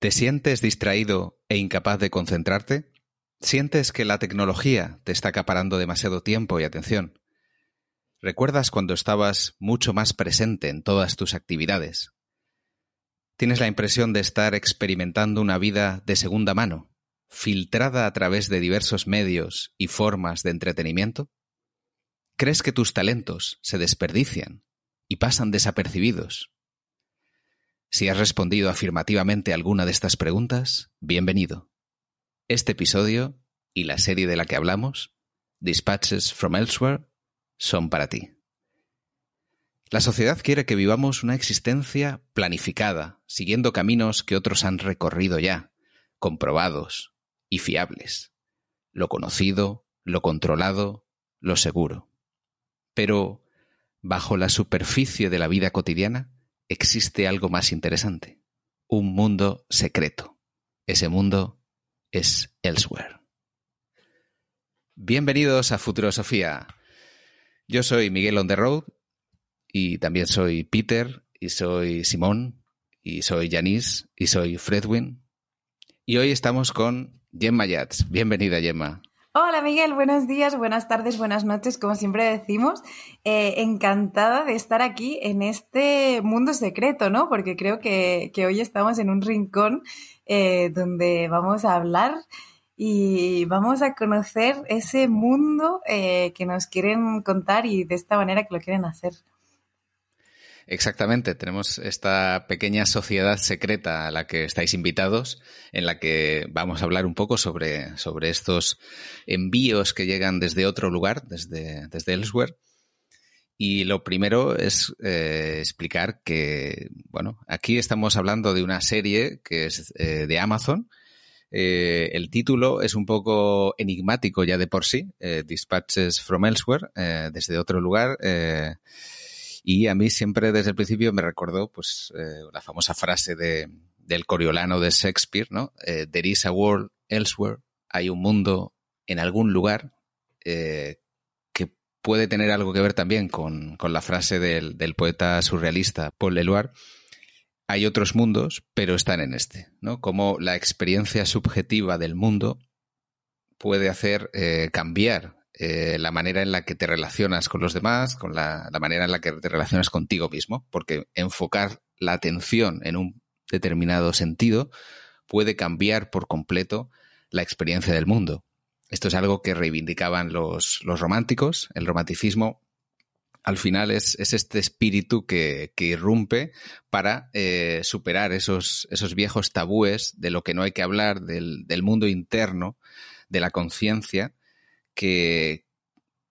¿Te sientes distraído e incapaz de concentrarte? ¿Sientes que la tecnología te está acaparando demasiado tiempo y atención? ¿Recuerdas cuando estabas mucho más presente en todas tus actividades? ¿Tienes la impresión de estar experimentando una vida de segunda mano, filtrada a través de diversos medios y formas de entretenimiento? ¿Crees que tus talentos se desperdician y pasan desapercibidos? Si has respondido afirmativamente a alguna de estas preguntas, bienvenido. Este episodio y la serie de la que hablamos, Dispatches from Elsewhere, son para ti. La sociedad quiere que vivamos una existencia planificada, siguiendo caminos que otros han recorrido ya, comprobados y fiables. Lo conocido, lo controlado, lo seguro. Pero, bajo la superficie de la vida cotidiana, existe algo más interesante, un mundo secreto. Ese mundo es Elsewhere. Bienvenidos a Futurosofía. Yo soy Miguel on the road y también soy Peter y soy Simón y soy Yanis y soy Fredwin. Y hoy estamos con Gemma Yats. Bienvenida, Gemma. Hola Miguel, buenos días, buenas tardes, buenas noches, como siempre decimos. Eh, encantada de estar aquí en este mundo secreto, ¿no? Porque creo que, hoy estamos en un rincón eh, donde vamos a hablar y vamos a conocer ese mundo eh, que nos quieren contar y de esta manera que lo quieren hacer. Exactamente, tenemos esta pequeña sociedad secreta a la que estáis invitados, en la que vamos a hablar un poco sobre, sobre estos envíos que llegan desde otro lugar, desde, desde Elsewhere. Y lo primero es eh, explicar que, bueno, aquí estamos hablando de una serie que es eh, de Amazon. Eh, el título es un poco enigmático ya de por sí, Dispatches from Elsewhere, desde otro lugar. Y a mí siempre desde el principio me recordó pues eh, la famosa frase de, del Coriolano de Shakespeare, ¿no? Eh, There is a world elsewhere, hay un mundo en algún lugar eh, que puede tener algo que ver también con, con la frase del, del, poeta surrealista Paul Leloir. Hay otros mundos, pero están en este, ¿no? Como la experiencia subjetiva del mundo puede hacer cambiar eh, la manera en la que te relacionas con los demás, con la, manera en la que te relacionas contigo mismo, porque enfocar la atención en un determinado sentido puede cambiar por completo la experiencia del mundo. Esto es algo que reivindicaban los, románticos. El romanticismo al final es, este espíritu que, irrumpe para eh, superar esos, esos, viejos tabúes de lo que no hay que hablar, del, del mundo interno, de la conciencia, que,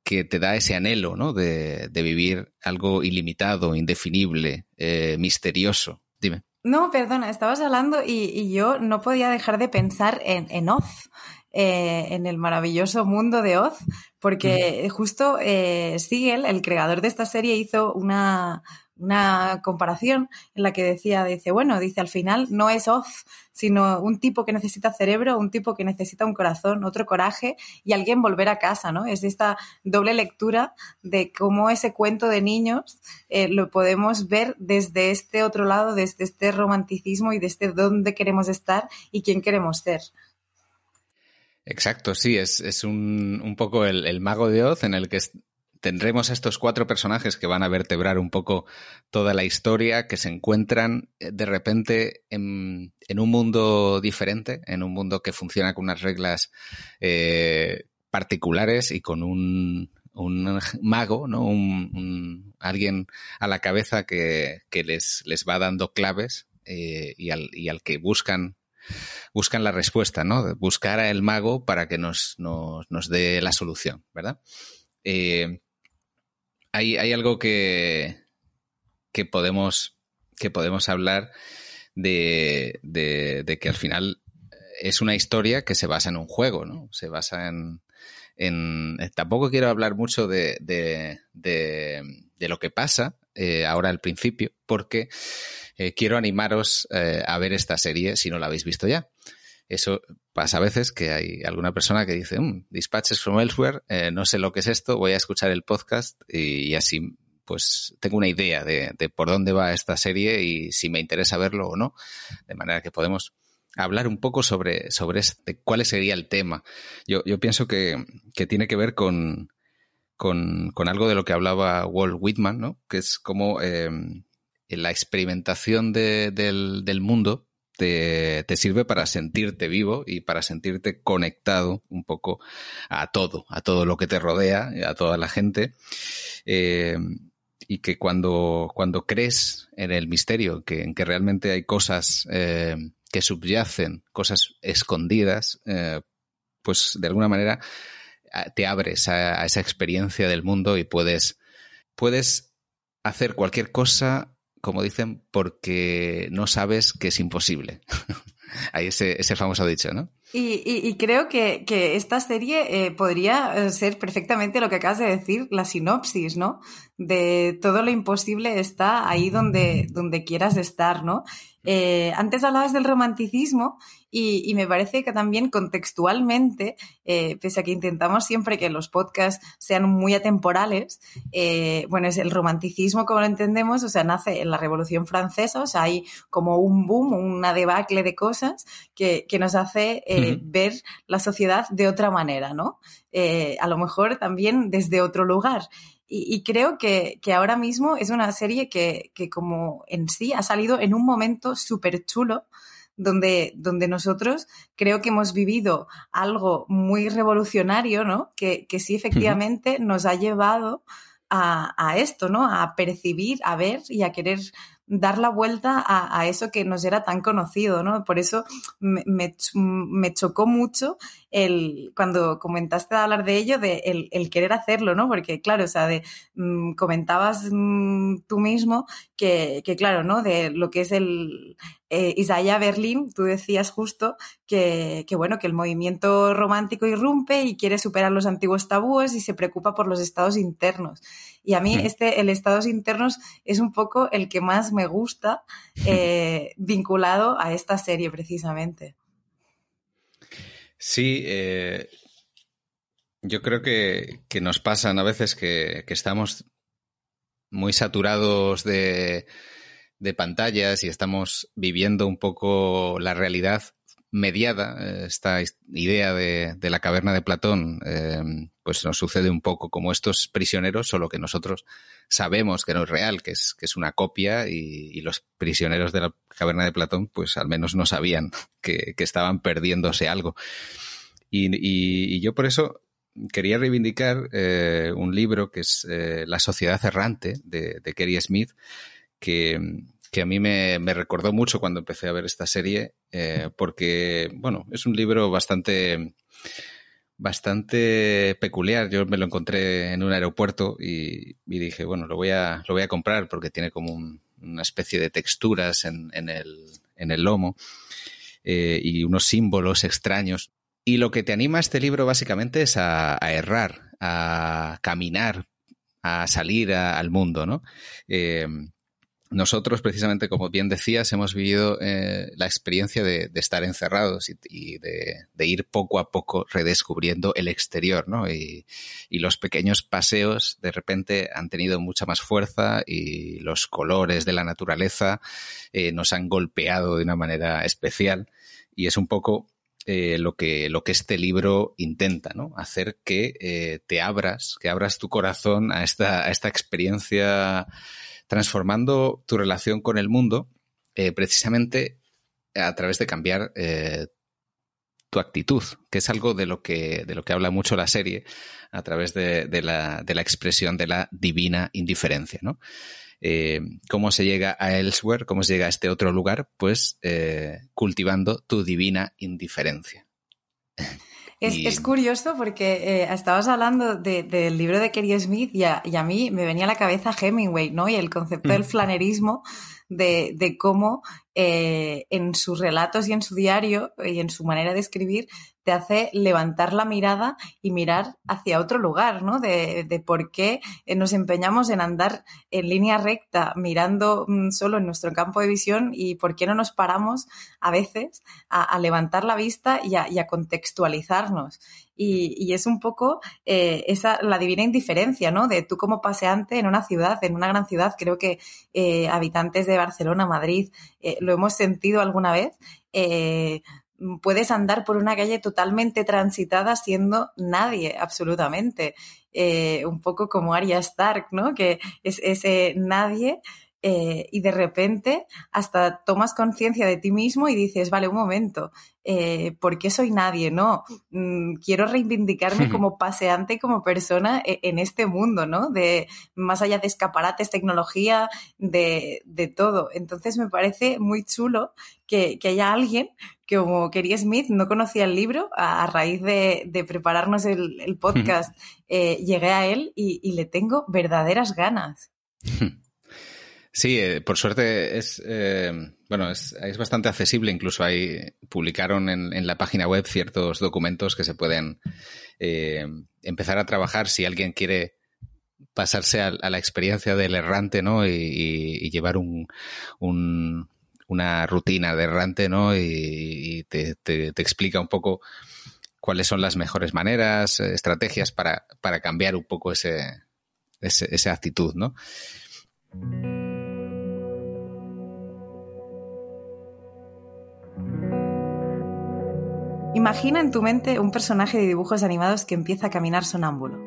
que te da ese anhelo ¿no? de, vivir algo ilimitado, indefinible, eh, misterioso. Dime. No, perdona, estabas hablando y, yo no podía dejar de pensar en, en Oz, eh, en el maravilloso mundo de Oz, porque justo eh, Siegel, el creador de esta serie, hizo una, una comparación en la que decía, dice, bueno, dice, al final no es Oz, sino un tipo que necesita cerebro, un tipo que necesita un corazón, otro coraje y alguien volver a casa, ¿no? Es esta doble lectura de cómo ese cuento de niños eh, lo podemos ver desde este otro lado, desde este romanticismo y desde dónde queremos estar y quién queremos ser. Exacto, sí, es, es un, un, poco el, el, mago de Oz en el que tendremos a estos cuatro personajes que van a vertebrar un poco toda la historia, que se encuentran eh, de repente en, un mundo diferente, en un mundo que funciona con unas reglas eh, particulares y con un, mago, ¿no? Un, alguien a la cabeza que, les, les, va dando claves eh, y, al, y, al, que buscan buscan la respuesta, ¿no? Buscar a el mago para que nos, nos, nos dé la solución, ¿verdad? Hay, hay algo que, que, podemos, que podemos hablar de, de, que al final es una historia que se basa en un juego, ¿no? Se basa en... en tampoco quiero hablar mucho de, de, lo que pasa eh, ahora al principio, porque eh, quiero animaros eh, a ver esta serie si no la habéis visto ya. Eso pasa a veces que hay alguna persona que dice, mm, Dispatches from Elsewhere, eh, no sé lo que es esto, voy a escuchar el podcast y, así pues tengo una idea de, por dónde va esta serie y si me interesa verlo o no. De manera que podemos hablar un poco sobre, sobre este, cuál sería el tema. Yo, yo pienso que, que, tiene que ver con, con, con, algo de lo que hablaba Walt Whitman, ¿no? que es como eh, la experimentación de, del, del, mundo te, sirve para sentirte vivo y para sentirte conectado un poco a todo, a todo lo que te rodea, a toda la gente. Eh, y que cuando, cuando crees en el misterio, que, en que realmente hay cosas eh, que subyacen, cosas escondidas, eh, pues de alguna manera te abres a, a, esa experiencia del mundo y puedes, puedes hacer cualquier cosa, como dicen, porque no sabes que es imposible. Hay ese, famoso dicho, ¿no? Y, creo que, esta serie eh, podría eh, ser perfectamente lo que acabas de decir, la sinopsis, ¿no? De todo lo imposible está ahí donde, donde quieras estar, ¿no? Eh, antes hablabas del romanticismo y, y, me parece que también contextualmente, eh, pese a que intentamos siempre que los podcasts sean muy atemporales, eh, bueno, es el romanticismo como lo entendemos, o sea, nace en la Revolución Francesa, o sea, hay como un boom, una debacle de cosas que, que nos hace eh, uh -huh. ver la sociedad de otra manera, ¿no? Eh, a lo mejor también desde otro lugar. Y, y creo que, que, ahora mismo es una serie que, que, como en sí ha salido en un momento súper chulo, donde, donde nosotros creo que hemos vivido algo muy revolucionario, ¿no? Que, que sí efectivamente nos ha llevado a, a, esto, ¿no? A percibir, a ver y a querer dar la vuelta a, eso que nos era tan conocido, ¿no? Por eso me, me, chocó mucho el, cuando comentaste hablar de ello, de el, el, querer hacerlo, ¿no? Porque, claro, o sea, de, mmm, comentabas mmm, tú mismo que, que, claro, ¿no? De lo que es el eh, Isaiah Berlin, tú decías justo que, que, bueno, que el movimiento romántico irrumpe y quiere superar los antiguos tabúes y se preocupa por los estados internos. Y a mí este, el estados internos es un poco el que más me gusta eh, vinculado a esta serie precisamente. Sí, eh, yo creo que, que, nos pasan a veces que, que estamos muy saturados de, de, pantallas y estamos viviendo un poco la realidad mediada, eh, esta idea de, la caverna de Platón, eh, pues nos sucede un poco como estos prisioneros, solo que nosotros sabemos que no es real, que es, que es una copia y, los prisioneros de la caverna de Platón pues al menos no sabían que, estaban perdiéndose algo. Y, yo por eso quería reivindicar eh, un libro que es La sociedad errante de, de Kerry Smith, que, que a mí me, me, recordó mucho cuando empecé a ver esta serie, eh, porque, bueno, es un libro bastante bastante peculiar. Yo me lo encontré en un aeropuerto y, dije, bueno, lo voy a, lo voy a comprar porque tiene como un, una especie de texturas en, el, en el lomo eh, y unos símbolos extraños. Y lo que te anima a este libro básicamente es a, a errar, a caminar, a salir al mundo, ¿no? Eh, nosotros, precisamente, como bien decías, hemos vivido eh, la experiencia de, estar encerrados y, de, ir poco a poco redescubriendo el exterior, ¿no? Y, los pequeños paseos de repente han tenido mucha más fuerza y los colores de la naturaleza eh, nos han golpeado de una manera especial y es un poco eh, lo, que, lo que este libro intenta, ¿no? Hacer que te abras, que abras tu corazón a esta, a esta experiencia transformando tu relación con el mundo eh, precisamente a través de cambiar eh, tu actitud, que es algo de lo que, de lo que habla mucho la serie a través de, la, de la, expresión de la divina indiferencia. ¿no? Eh, ¿Cómo se llega a Elsewhere? ¿Cómo se llega a este otro lugar? Pues cultivando tu divina indiferencia. Es, y... es, curioso porque eh, estabas hablando de, del libro de Kerry Smith y a, y a, mí me venía a la cabeza Hemingway, ¿no? Y el concepto mm. del flanerismo, de, de cómo eh, en sus relatos y en su diario y en su manera de escribir te hace levantar la mirada y mirar hacia otro lugar, ¿no? De, por qué nos empeñamos en andar en línea recta mirando mm, solo en nuestro campo de visión y por qué no nos paramos a veces a, levantar la vista y a, contextualizarnos. Y, es un poco eh, esa la divina indiferencia, ¿no? De tú como paseante en una ciudad, en una gran ciudad, creo que eh, habitantes de Barcelona, Madrid, eh, lo hemos sentido alguna vez eh, puedes andar por una calle totalmente transitada siendo nadie, absolutamente. Eh, un poco como Arya Stark, ¿no? Que es ese nadie eh, y de repente hasta tomas conciencia de ti mismo y dices, vale, un momento, eh, ¿por qué soy nadie? No, mm, quiero reivindicarme como paseante y como persona e, en este mundo, ¿no? De más allá de escaparates, tecnología, de, todo. Entonces me parece muy chulo que, haya alguien que como Kerry Smith no conocía el libro, a, raíz de, prepararnos el, podcast, eh, llegué a él y le tengo verdaderas ganas. Sí, eh, por suerte es eh, bueno es, bastante accesible. Incluso ahí publicaron en, la página web ciertos documentos que se pueden eh, empezar a trabajar si alguien quiere pasarse a, la experiencia del errante, ¿no? Y, llevar un, una rutina de errante, ¿no? Y, te, explica un poco cuáles son las mejores maneras, estrategias para, para cambiar un poco ese, esa actitud, ¿no? Imagina en tu mente un personaje de dibujos animados que empieza a caminar sonámbulo.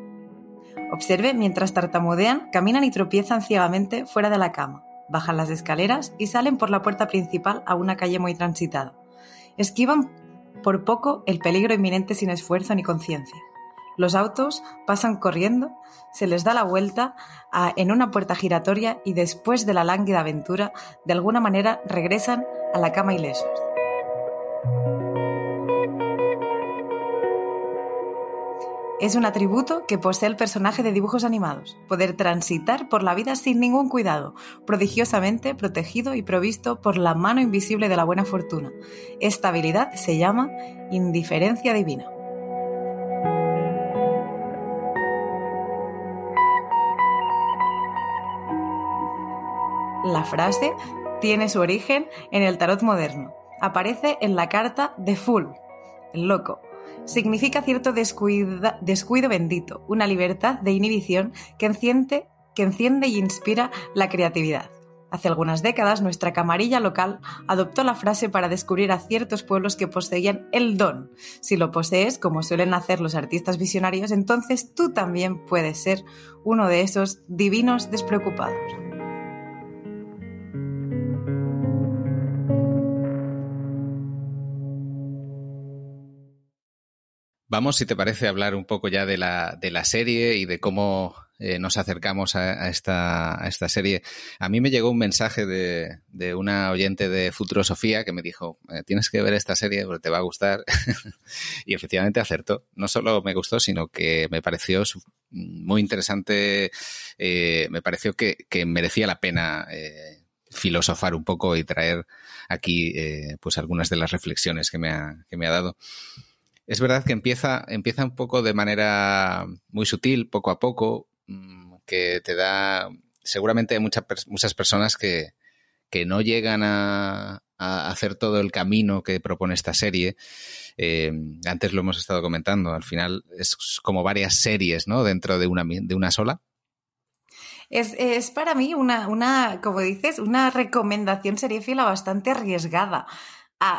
Observe mientras tartamudean, caminan y tropiezan ciegamente fuera de la cama, bajan las escaleras y salen por la puerta principal a una calle muy transitada. Esquivan por poco el peligro inminente sin esfuerzo ni conciencia. Los autos pasan corriendo, se les da la vuelta en una puerta giratoria y después de la lánguida aventura, de alguna manera regresan a la cama ilesos. Es un atributo que posee el personaje de dibujos animados, poder transitar por la vida sin ningún cuidado, prodigiosamente protegido y provisto por la mano invisible de la buena fortuna. Esta habilidad se llama indiferencia divina. La frase tiene su origen en el tarot moderno. Aparece en la carta de Fool, el loco, significa cierto descuido bendito, una libertad de inhibición que enciende, que enciende y inspira la creatividad. Hace algunas décadas nuestra camarilla local adoptó la frase para descubrir a ciertos pueblos que poseían el don. Si lo posees, como suelen hacer los artistas visionarios, entonces tú también puedes ser uno de esos divinos despreocupados. Vamos, si te parece, a hablar un poco ya de la, de la serie y de cómo eh, nos acercamos a, esta, esta, serie. A mí me llegó un mensaje de, de una oyente de Futurosofía que me dijo, eh, tienes que ver esta serie porque te va a gustar. y efectivamente acertó. No solo me gustó, sino que me pareció muy interesante, eh, me pareció que, que, merecía la pena filosofar un poco y traer aquí pues algunas de las reflexiones que me ha, que me ha dado. Es verdad que empieza, empieza un poco de manera muy sutil, poco a poco, mm, que te da. Seguramente hay muchas, muchas personas que, no llegan a, hacer todo el camino que propone esta serie. Eh, antes lo hemos estado comentando, al final es como varias series, ¿no? Dentro de una, de una sola. Es, es, para mí una, una, como dices, una recomendación seriéfila bastante arriesgada.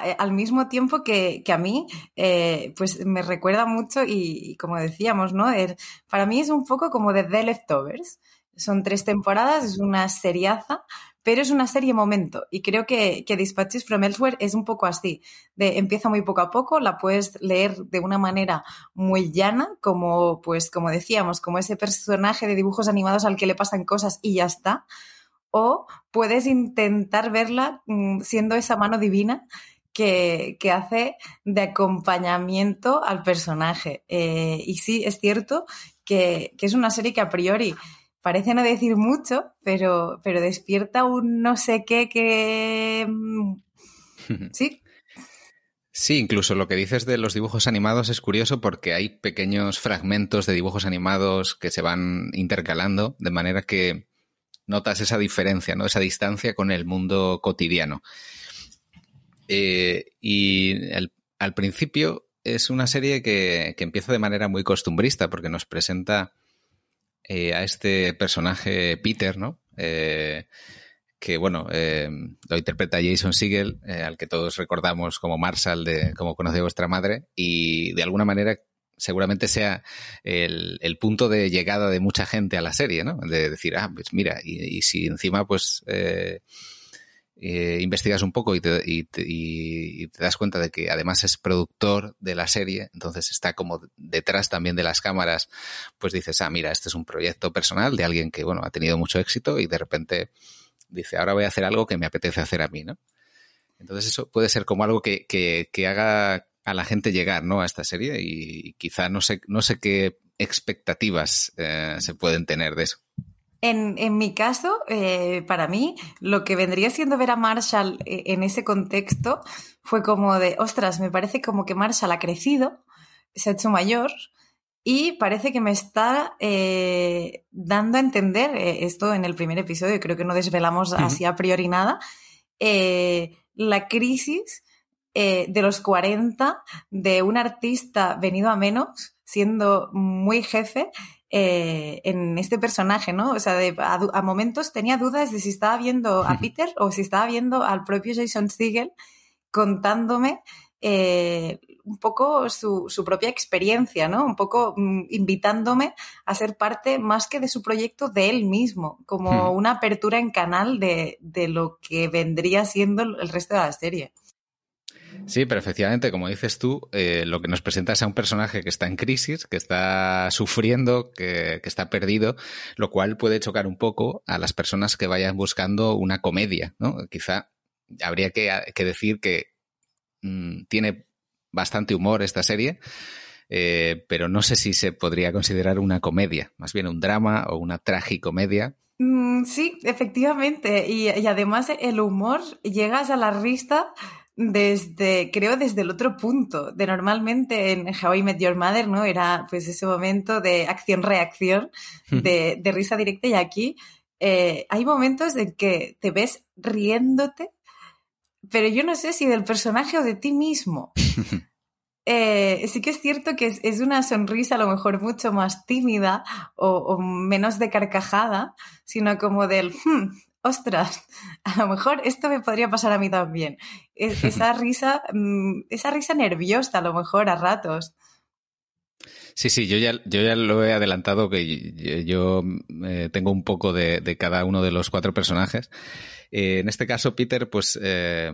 Eh, al mismo tiempo que, a mí, eh, pues me recuerda mucho y, como decíamos, ¿no? para mí es un poco como de The Leftovers. Son tres temporadas, es una seriaza, pero es una serie momento. Y creo que, que Dispatches from Elsewhere es un poco así. De, empieza muy poco a poco, la puedes leer de una manera muy llana, como, pues, como decíamos, como ese personaje de dibujos animados al que le pasan cosas y ya está. O puedes intentar verla mm, siendo esa mano divina que, hace de acompañamiento al personaje. Eh, y sí, es cierto que, es una serie que a priori parece no decir mucho, pero, pero despierta un no sé qué que... Mm, sí. Sí, incluso lo que dices de los dibujos animados es curioso porque hay pequeños fragmentos de dibujos animados que se van intercalando, de manera que notas esa diferencia, ¿no? Esa distancia con el mundo cotidiano. Eh, y al principio es una serie que, empieza de manera muy costumbrista porque nos presenta eh, a este personaje Peter, ¿no? Eh, que bueno, eh, lo interpreta Jason Siegel, al que todos recordamos como Marshall de Cómo conoce vuestra madre, y de alguna manera seguramente sea el, punto de llegada de mucha gente a la serie, ¿no? De decir, ah, pues mira, y, si encima pues eh, investigas un poco y te, y, te, das cuenta de que además es productor de la serie, entonces está como detrás también de las cámaras, pues dices, ah, mira, este es un proyecto personal de alguien que, bueno, ha tenido mucho éxito y de repente dice, ahora voy a hacer algo que me apetece hacer a mí, ¿no? Entonces eso puede ser como algo que, que, que haga a la gente llegar ¿no? a esta serie y quizá no sé, no sé qué expectativas eh, se pueden tener de eso. En, en mi caso, eh, para mí, lo que vendría siendo ver a Marshall eh, en ese contexto fue como de, ostras, me parece como que Marshall ha crecido, se ha hecho mayor y parece que me está dando a entender, esto en el primer episodio, creo que no desvelamos así a priori nada, la crisis eh, de los 40 de un artista venido a menos, siendo muy jefe eh, en este personaje, ¿no? O sea, a, momentos tenía dudas de si estaba viendo a Peter o si estaba viendo al propio Jason Siegel contándome eh, un poco su, propia experiencia, ¿no? Un poco mm, invitándome a ser parte más que de su proyecto de él mismo, como una apertura en canal de, de lo que vendría siendo el resto de la serie. Sí, pero efectivamente, como dices tú, eh, lo que nos presenta es a un personaje que está en crisis, que está sufriendo, que, está perdido, lo cual puede chocar un poco a las personas que vayan buscando una comedia, ¿no? Quizá habría que, decir que mm, tiene bastante humor esta serie, eh, pero no sé si se podría considerar una comedia, más bien un drama o una tragicomedia. Mm, sí, efectivamente, y, y además el humor llegas a la risa desde, creo, desde el otro punto, de normalmente en How I Met Your Mother, ¿no? Era pues ese momento de acción-reacción, de, de, risa directa y aquí eh, hay momentos en que te ves riéndote, pero yo no sé si del personaje o de ti mismo. Eh, sí que es cierto que es, una sonrisa a lo mejor mucho más tímida o, menos de carcajada, sino como del, hmm, ostras, a lo mejor esto me podría pasar a mí también. esa risa, mm, esa risa nerviosa a lo mejor a ratos. Sí, sí, yo ya, yo ya lo he adelantado que yo, eh, tengo un poco de, cada uno de los cuatro personajes. Eh, en este caso, Peter, pues eh,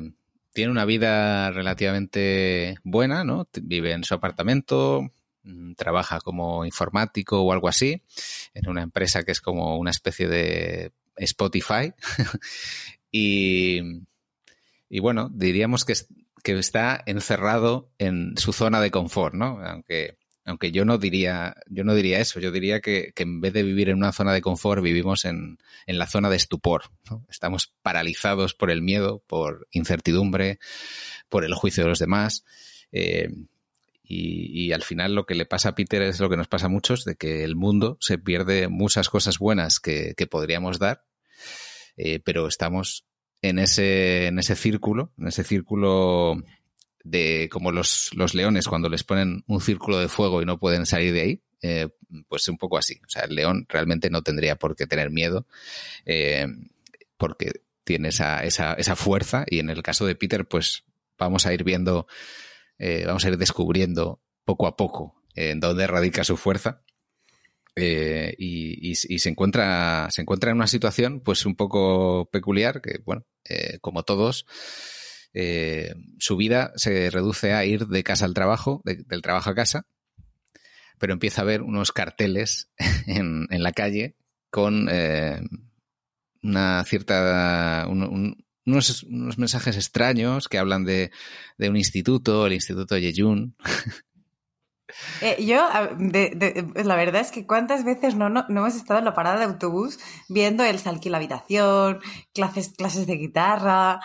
tiene una vida relativamente buena, ¿no? Vive en su apartamento, mm, trabaja como informático o algo así, en una empresa que es como una especie de Spotify. y, y, bueno, diríamos que, que, está encerrado en su zona de confort, ¿no? Aunque, aunque yo no diría, yo no diría eso, yo diría que, que en vez de vivir en una zona de confort, vivimos en, en la zona de estupor. Estamos paralizados por el miedo, por incertidumbre, por el juicio de los demás. Eh, y, al final lo que le pasa a Peter es lo que nos pasa a muchos, de que el mundo se pierde muchas cosas buenas que, que podríamos dar eh, pero estamos en ese, en ese círculo, en ese círculo de como los, los, leones cuando les ponen un círculo de fuego y no pueden salir de ahí, eh, pues un poco así. O sea, el león realmente no tendría por qué tener miedo eh, porque tiene esa, esa, esa, fuerza y en el caso de Peter, pues vamos a ir viendo, vamos a ir descubriendo poco a poco en dónde radica su fuerza eh, y, se encuentra se encuentra en una situación pues un poco peculiar que bueno eh, como todos eh, su vida se reduce a ir de casa al trabajo del trabajo a casa pero empieza a ver unos carteles en, la calle con una cierta unos, unos, mensajes extraños que hablan de, de un instituto el instituto Yejun Eh, yo, la verdad es que cuántas veces no, no, hemos estado en la parada de autobús viendo el se alquila habitación, clases, clases de guitarra,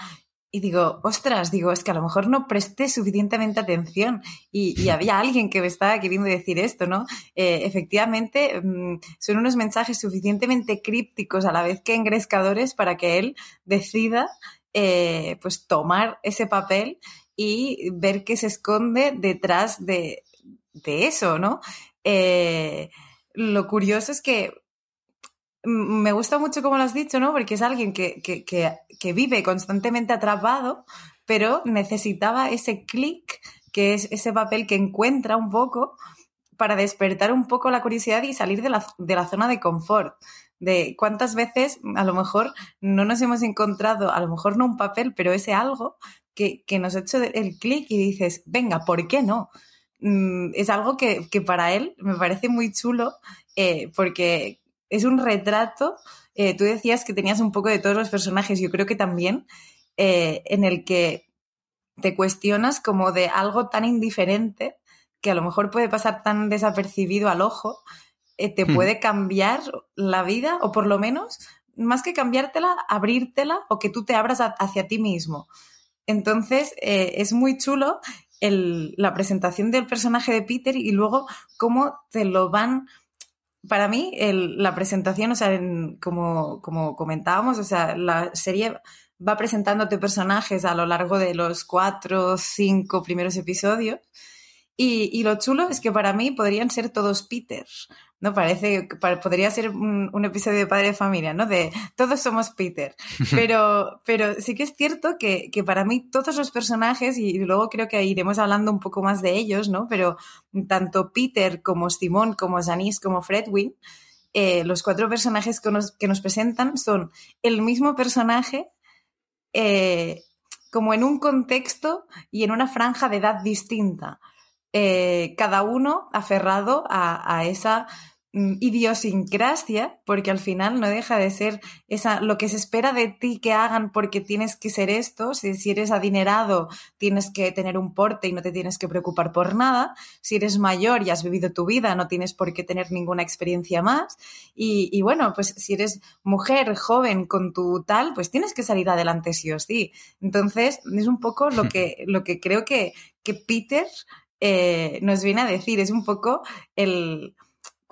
y digo, ostras, digo, es que a lo mejor no presté suficientemente atención y, había alguien que me estaba queriendo decir esto, ¿no? Eh, efectivamente, mm, son unos mensajes suficientemente crípticos a la vez que engrescadores para que él decida, eh, pues, tomar ese papel y ver qué se esconde detrás de, de eso, ¿no? Eh, lo curioso es que me gusta mucho como lo has dicho, ¿no? Porque es alguien que, que, que, vive constantemente atrapado, pero necesitaba ese clic, que es ese papel que encuentra un poco para despertar un poco la curiosidad y salir de la, de la zona de confort de cuántas veces a lo mejor no nos hemos encontrado, a lo mejor no un papel, pero ese algo que, que nos ha hecho el clic y dices, venga, ¿por qué no? Mm, es algo que, que, para él me parece muy chulo eh, porque es un retrato. Eh, tú decías que tenías un poco de todos los personajes, yo creo que también, eh, en el que te cuestionas como de algo tan indiferente que a lo mejor puede pasar tan desapercibido al ojo, te hmm. puede cambiar la vida o por lo menos, más que cambiártela, abrírtela o que tú te abras hacia ti mismo. Entonces, es muy chulo la presentación del personaje de Peter y luego cómo te lo van para mí, la presentación, o sea, como, como comentábamos, o sea, la serie va presentándote personajes a lo largo de los cuatro cinco primeros episodios. Y, y, lo chulo es que para mí podrían ser todos Peter. ¿No? Parece, podría ser un, episodio de Padre de Familia, ¿no? De todos somos Peter. Pero, pero sí que es cierto que, para mí todos los personajes, y luego creo que iremos hablando un poco más de ellos, ¿no? Pero tanto Peter como Simón, como Janice, como Fredwin, eh, los cuatro personajes que nos, que nos, presentan son el mismo personaje, eh, como en un contexto y en una franja de edad distinta. Eh, cada uno aferrado a, esa Mm, idiosincrasia, porque al final no deja de ser esa, lo que se espera de ti que hagan porque tienes que ser esto. Si, si, eres adinerado, tienes que tener un porte y no te tienes que preocupar por nada. Si eres mayor y has vivido tu vida, no tienes por qué tener ninguna experiencia más. Y, y bueno, pues si eres mujer, joven, con tu tal, pues tienes que salir adelante sí o sí. Entonces, es un poco lo que, lo que creo que, que Peter eh, nos viene a decir. Es un poco el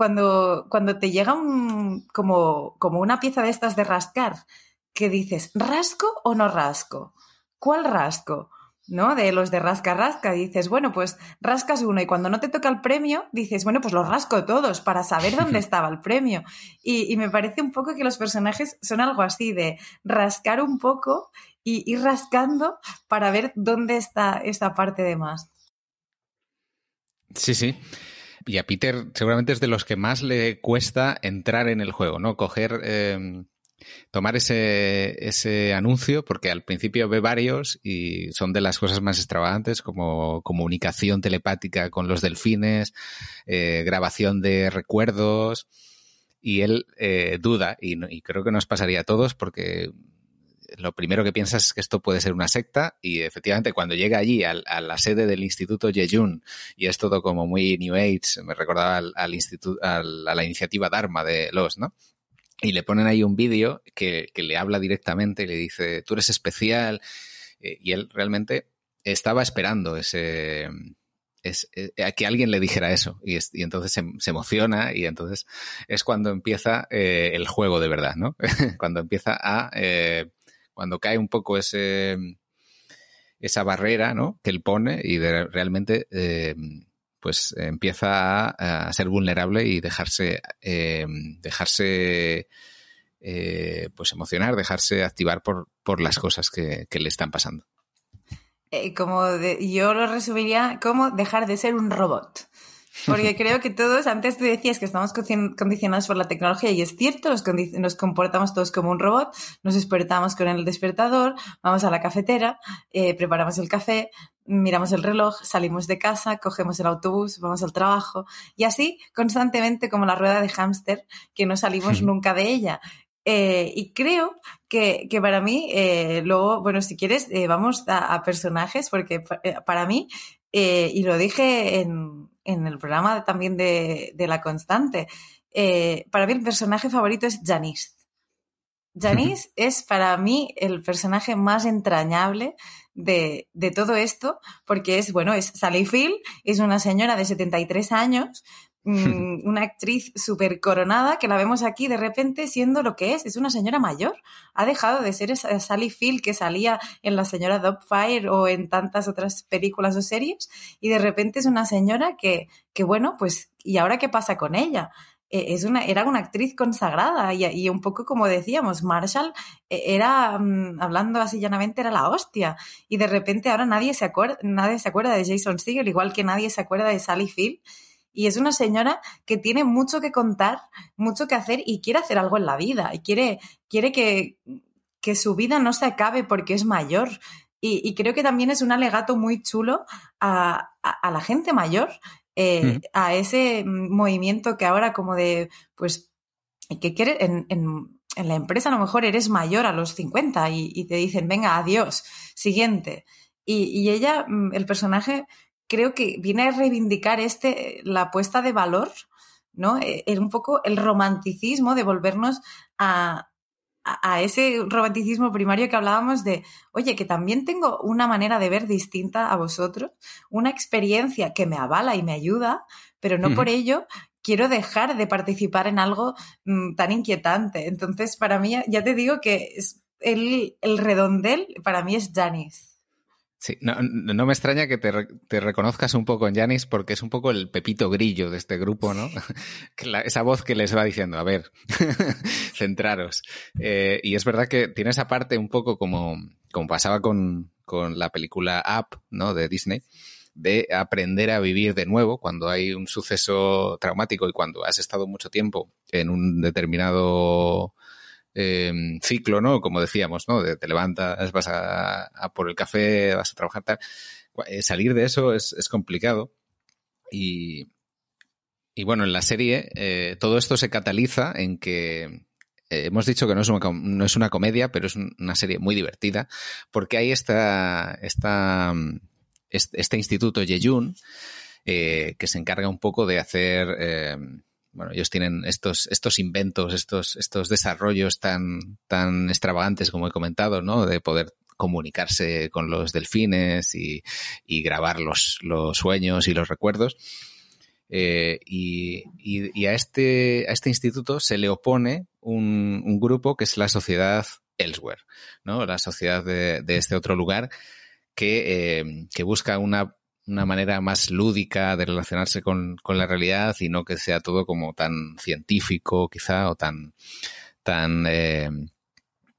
cuando, cuando te llega un, como, como una pieza de estas de rascar, que dices, ¿rasco o no rasco? ¿Cuál rasco? ¿no? De los de rasca rasca, dices, bueno, pues rascas uno y cuando no te toca el premio, dices, bueno, pues los rasco todos para saber dónde estaba el premio. Y, me parece un poco que los personajes son algo así, de rascar un poco y ir rascando para ver dónde está esta parte de más. Sí, sí. Y a Peter seguramente es de los que más le cuesta entrar en el juego, ¿no? Coger, em, tomar ese, ese anuncio, porque al principio ve varios y son de las cosas más extravagantes, como comunicación telepática con los delfines, eh, grabación de recuerdos, y él eh, duda, y, y creo que nos pasaría a todos, porque lo primero que piensas es que esto puede ser una secta y efectivamente cuando llega allí a la sede del Instituto Yejun y es todo como muy New Age, me recordaba al, instituto, a la iniciativa Dharma de los, ¿no? Y le ponen ahí un vídeo que, le habla directamente y le dice, tú eres especial. Eh, y él realmente estaba esperando ese, es, eh, a que alguien le dijera eso y, entonces se, emociona y entonces es cuando empieza eh, el juego de verdad, ¿no? cuando empieza a cuando cae un poco ese, esa barrera ¿no? que él pone y realmente eh, pues empieza a, ser vulnerable y dejarse, eh, dejarse eh, pues emocionar, dejarse activar por, por las cosas que, le están pasando. como yo lo resumiría como dejar de ser un robot. Porque creo que todos, antes tú decías que estamos condicionados por la tecnología y es cierto, nos, nos comportamos todos como un robot, nos despertamos con el despertador, vamos a la cafetera, eh, preparamos el café, miramos el reloj, salimos de casa, cogemos el autobús, vamos al trabajo y así constantemente como la rueda de hámster que no salimos nunca de ella. Eh, y creo que, que para mí, eh, luego, bueno, si quieres, eh, vamos a, a, personajes, porque para mí, eh, y lo dije en, en el programa también de, de La Constante. Eh, para mí el personaje favorito es Janice. Janice es para mí el personaje más entrañable de, de, todo esto, porque es, bueno, es Sally Field, es una señora de 73 años, Mm, una actriz súper coronada que la vemos aquí de repente siendo lo que es, es una señora mayor. Ha dejado de ser esa Sally Field que salía en La señora Dogfire o en tantas otras películas o series y de repente es una señora que, que bueno, pues, ¿y ahora qué pasa con ella? eh, es una, era una actriz consagrada y, un poco como decíamos, Marshall eh, era, mm, hablando así llanamente, era la hostia. Y de repente ahora nadie se acuerda, nadie se acuerda de Jason Segel, igual que nadie se acuerda de Sally Field. Y es una señora que tiene mucho que contar, mucho que hacer y quiere hacer algo en la vida. Y quiere, quiere que, que su vida no se acabe porque es mayor. Y, creo que también es un alegato muy chulo a, la gente mayor, eh, a ese movimiento que ahora como de, pues, que quiere en, en, la empresa a lo mejor eres mayor a los 50 y, te dicen, venga, adiós, siguiente. Y, y, ella, mm, el personaje, creo que viene a reivindicar este, la apuesta de valor, ¿no? Eh, un poco el romanticismo de volvernos a, a, ese romanticismo primario que hablábamos de, oye, que también tengo una manera de ver distinta a vosotros, una experiencia que me avala y me ayuda, pero no por ello quiero dejar de participar en algo mm, tan inquietante. Entonces, para mí, ya te digo que es el, el redondel para mí es Janice. Sí, no, me extraña que te, reconozcas un poco en Janis porque es un poco el pepito grillo de este grupo, ¿no? esa voz que les va diciendo, a ver, centraros. Eh, y es verdad que tiene esa parte un poco como, como pasaba con, con la película Up, ¿no? De Disney, de aprender a vivir de nuevo cuando hay un suceso traumático y cuando has estado mucho tiempo en un determinado Em, ciclo, ¿no? Como decíamos, ¿no? De, te levantas, vas a, por el café, vas a trabajar, tal. Eh, salir de eso es, complicado. Y, y, bueno, en la serie eh, todo esto se cataliza en que eh, hemos dicho que no es, una, no es una comedia, pero es una serie muy divertida, porque hay esta, este, este instituto Yeyun que se encarga un poco de hacer em, bueno, ellos tienen estos, estos inventos, estos, estos desarrollos tan, tan extravagantes como he comentado, ¿no? De poder comunicarse con los delfines y, grabar los, los, sueños y los recuerdos. Eh, y, y, a, este, a este instituto se le opone un, un, grupo que es la sociedad Elsewhere, ¿no? La sociedad de, de este otro lugar que, eh, que busca una una manera más lúdica de relacionarse con, la realidad y no que sea todo como tan científico quizá o tan tan eh,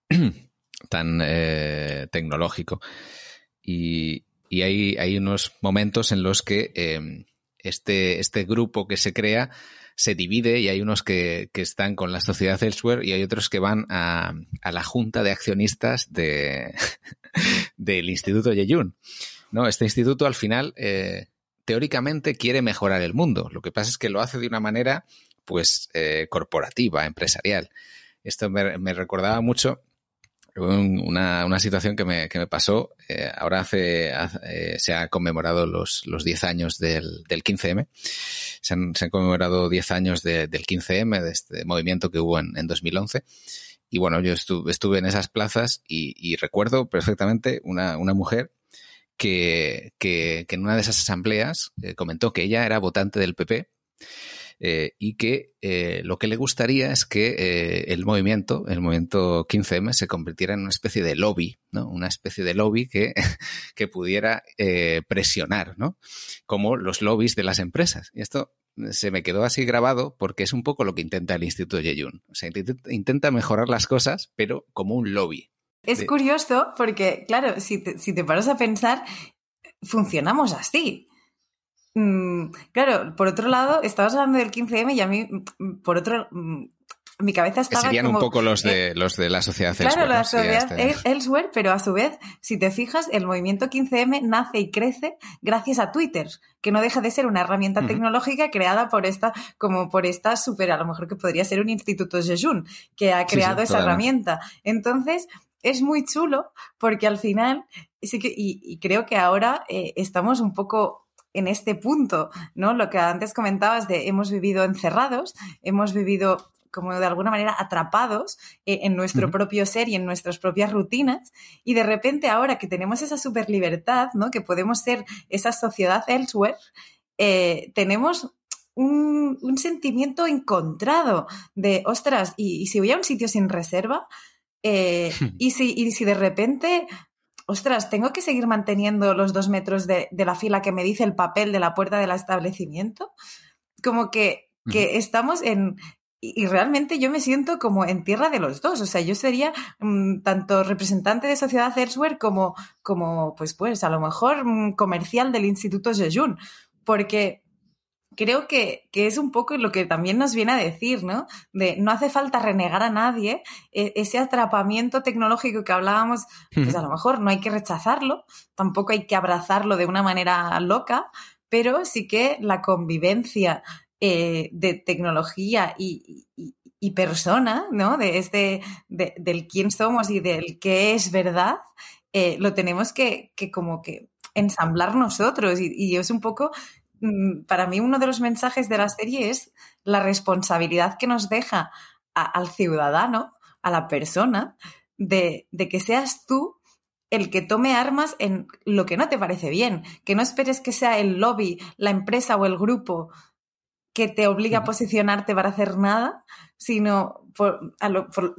tan eh, tecnológico y, y hay, hay, unos momentos en los que eh, este, este grupo que se crea se divide y hay unos que, que, están con la sociedad Elsewhere y hay otros que van a, a la junta de accionistas de, del Instituto Yeyun. ¿No? Este instituto al final, eh, teóricamente, quiere mejorar el mundo. Lo que pasa es que lo hace de una manera, pues, eh, corporativa, empresarial. Esto me, recordaba mucho una, una, situación que me, que me pasó. Eh, ahora hace, se ha conmemorado los, los 10 años del, del 15M. Se han, conmemorado 10 años del 15M, de este movimiento que hubo en, en 2011. Y bueno, yo estuve, estuve en esas plazas y, y recuerdo perfectamente una, una mujer que, que, en una de esas asambleas eh, comentó que ella era votante del PP eh, y que eh, lo que le gustaría es que el movimiento, el movimiento 15M, se convirtiera en una especie de lobby, ¿no? Una especie de lobby que, que pudiera presionar, ¿no? Como los lobbies de las empresas. Y esto se me quedó así grabado porque es un poco lo que intenta el Instituto Yeyun. O sea, intenta mejorar las cosas, pero como un lobby. Es curioso porque, claro, si te, si te paras a pensar, funcionamos así. Mm, claro, por otro lado, estabas hablando del 15M y a mí, mm, por otro, mm, mi cabeza estaba. serían un poco los de, eh, los de la sociedad Elsewhere. Claro, la sociedad Elsewhere, pero a su vez, si te fijas, el movimiento 15M nace y crece gracias a Twitter, que no deja de ser una herramienta tecnológica creada por esta, como por esta super, a lo mejor que podría ser un instituto Jejun, que ha creado esa herramienta. Entonces, es muy chulo porque al final, sí que, y, creo que ahora eh, estamos un poco en este punto, ¿no? Lo que antes comentabas de hemos vivido encerrados, hemos vivido como de alguna manera atrapados eh, en nuestro propio ser y en nuestras propias rutinas. Y de repente ahora que tenemos esa super libertad, ¿no? Que podemos ser esa sociedad elsewhere, eh, tenemos un, sentimiento encontrado de, ostras, y, si voy a un sitio sin reserva, eh, y, si, y si de repente ostras, tengo que seguir manteniendo los dos metros de, de, la fila que me dice el papel de la puerta del establecimiento. Como que que estamos en, y realmente yo me siento como en tierra de los dos. O sea, yo sería mm, tanto representante de Sociedad Elsewhere como, como, pues, pues, a lo mejor mm, comercial del Instituto Jejun. Porque creo que, es un poco lo que también nos viene a decir, ¿no? De no hace falta renegar a nadie, e, ese atrapamiento tecnológico que hablábamos, pues a lo mejor no hay que rechazarlo, tampoco hay que abrazarlo de una manera loca, pero sí que la convivencia eh, de tecnología y, persona, ¿no? De este, del quién somos y del qué es verdad, eh, lo tenemos que, como que ensamblar nosotros. Y, es un poco, para mí, uno de los mensajes de la serie es la responsabilidad que nos deja al ciudadano, a la persona, de, de que seas tú el que tome armas en lo que no te parece bien, que no esperes que sea el lobby, la empresa o el grupo que te obliga a posicionarte para hacer nada, sino por,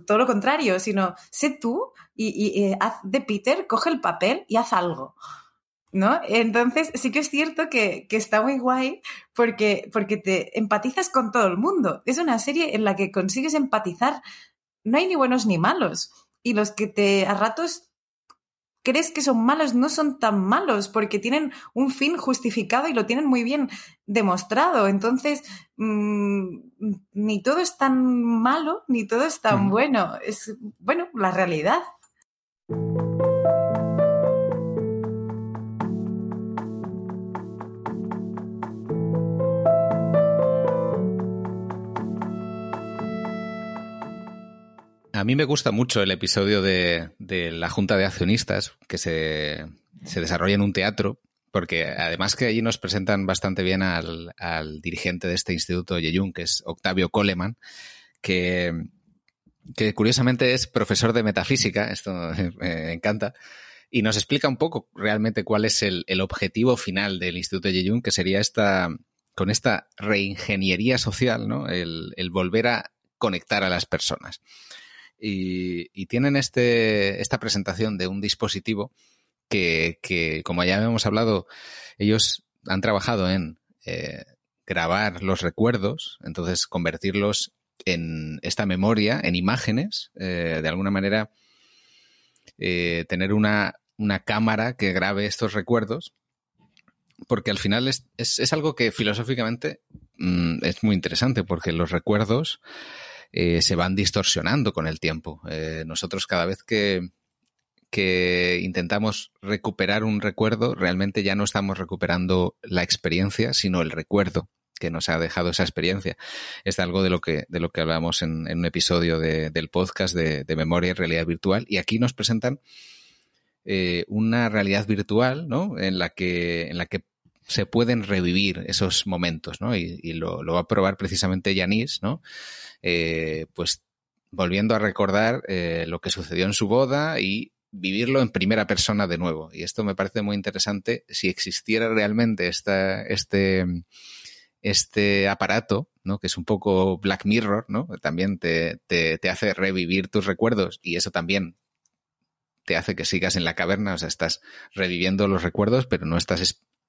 todo lo contrario, sino sé tú y, haz de Peter, coge el papel y haz algo. ¿No? Entonces sí que es cierto que, está muy guay porque, porque te empatizas con todo el mundo. Es una serie en la que consigues empatizar. No hay ni buenos ni malos. Y los que te a ratos crees que son malos no son tan malos porque tienen un fin justificado y lo tienen muy bien demostrado. Entonces, mm, ni todo es tan malo, ni todo es tan bueno. Es, bueno, la realidad. A mí me gusta mucho el episodio de, la Junta de Accionistas que se, desarrolla en un teatro, porque además que allí nos presentan bastante bien al, dirigente de este instituto Yeyun, que es Octavio Coleman, que, curiosamente es profesor de metafísica, esto me encanta, y nos explica un poco realmente cuál es el, objetivo final del Instituto Yeyun, que sería esta, con esta reingeniería social, ¿no? el volver a conectar a las personas y, tienen este, esta presentación de un dispositivo que, como ya hemos hablado, ellos han trabajado en eh, grabar los recuerdos, entonces convertirlos en esta memoria, en imágenes, eh, de alguna manera eh, tener una, cámara que grabe estos recuerdos, porque al final es, es, algo que filosóficamente mm, es muy interesante, porque los recuerdos eh, se van distorsionando con el tiempo. Eh, nosotros cada vez que, que intentamos recuperar un recuerdo, realmente ya no estamos recuperando la experiencia, sino el recuerdo que nos ha dejado esa experiencia. Es algo de lo que, de lo que hablamos en, un episodio del podcast de, memoria y realidad virtual. Y aquí nos presentan eh, una realidad virtual, ¿no? En la que, en la que se pueden revivir esos momentos, ¿no? Y, lo, va a probar precisamente Yanis, ¿no? Eh, pues volviendo a recordar eh, lo que sucedió en su boda y vivirlo en primera persona de nuevo. Y esto me parece muy interesante. Si existiera realmente esta, este, este aparato, ¿no? Que es un poco Black Mirror, ¿no? También te, te, te hace revivir tus recuerdos y eso también te hace que sigas en la caverna, o sea, estás reviviendo los recuerdos, pero no estás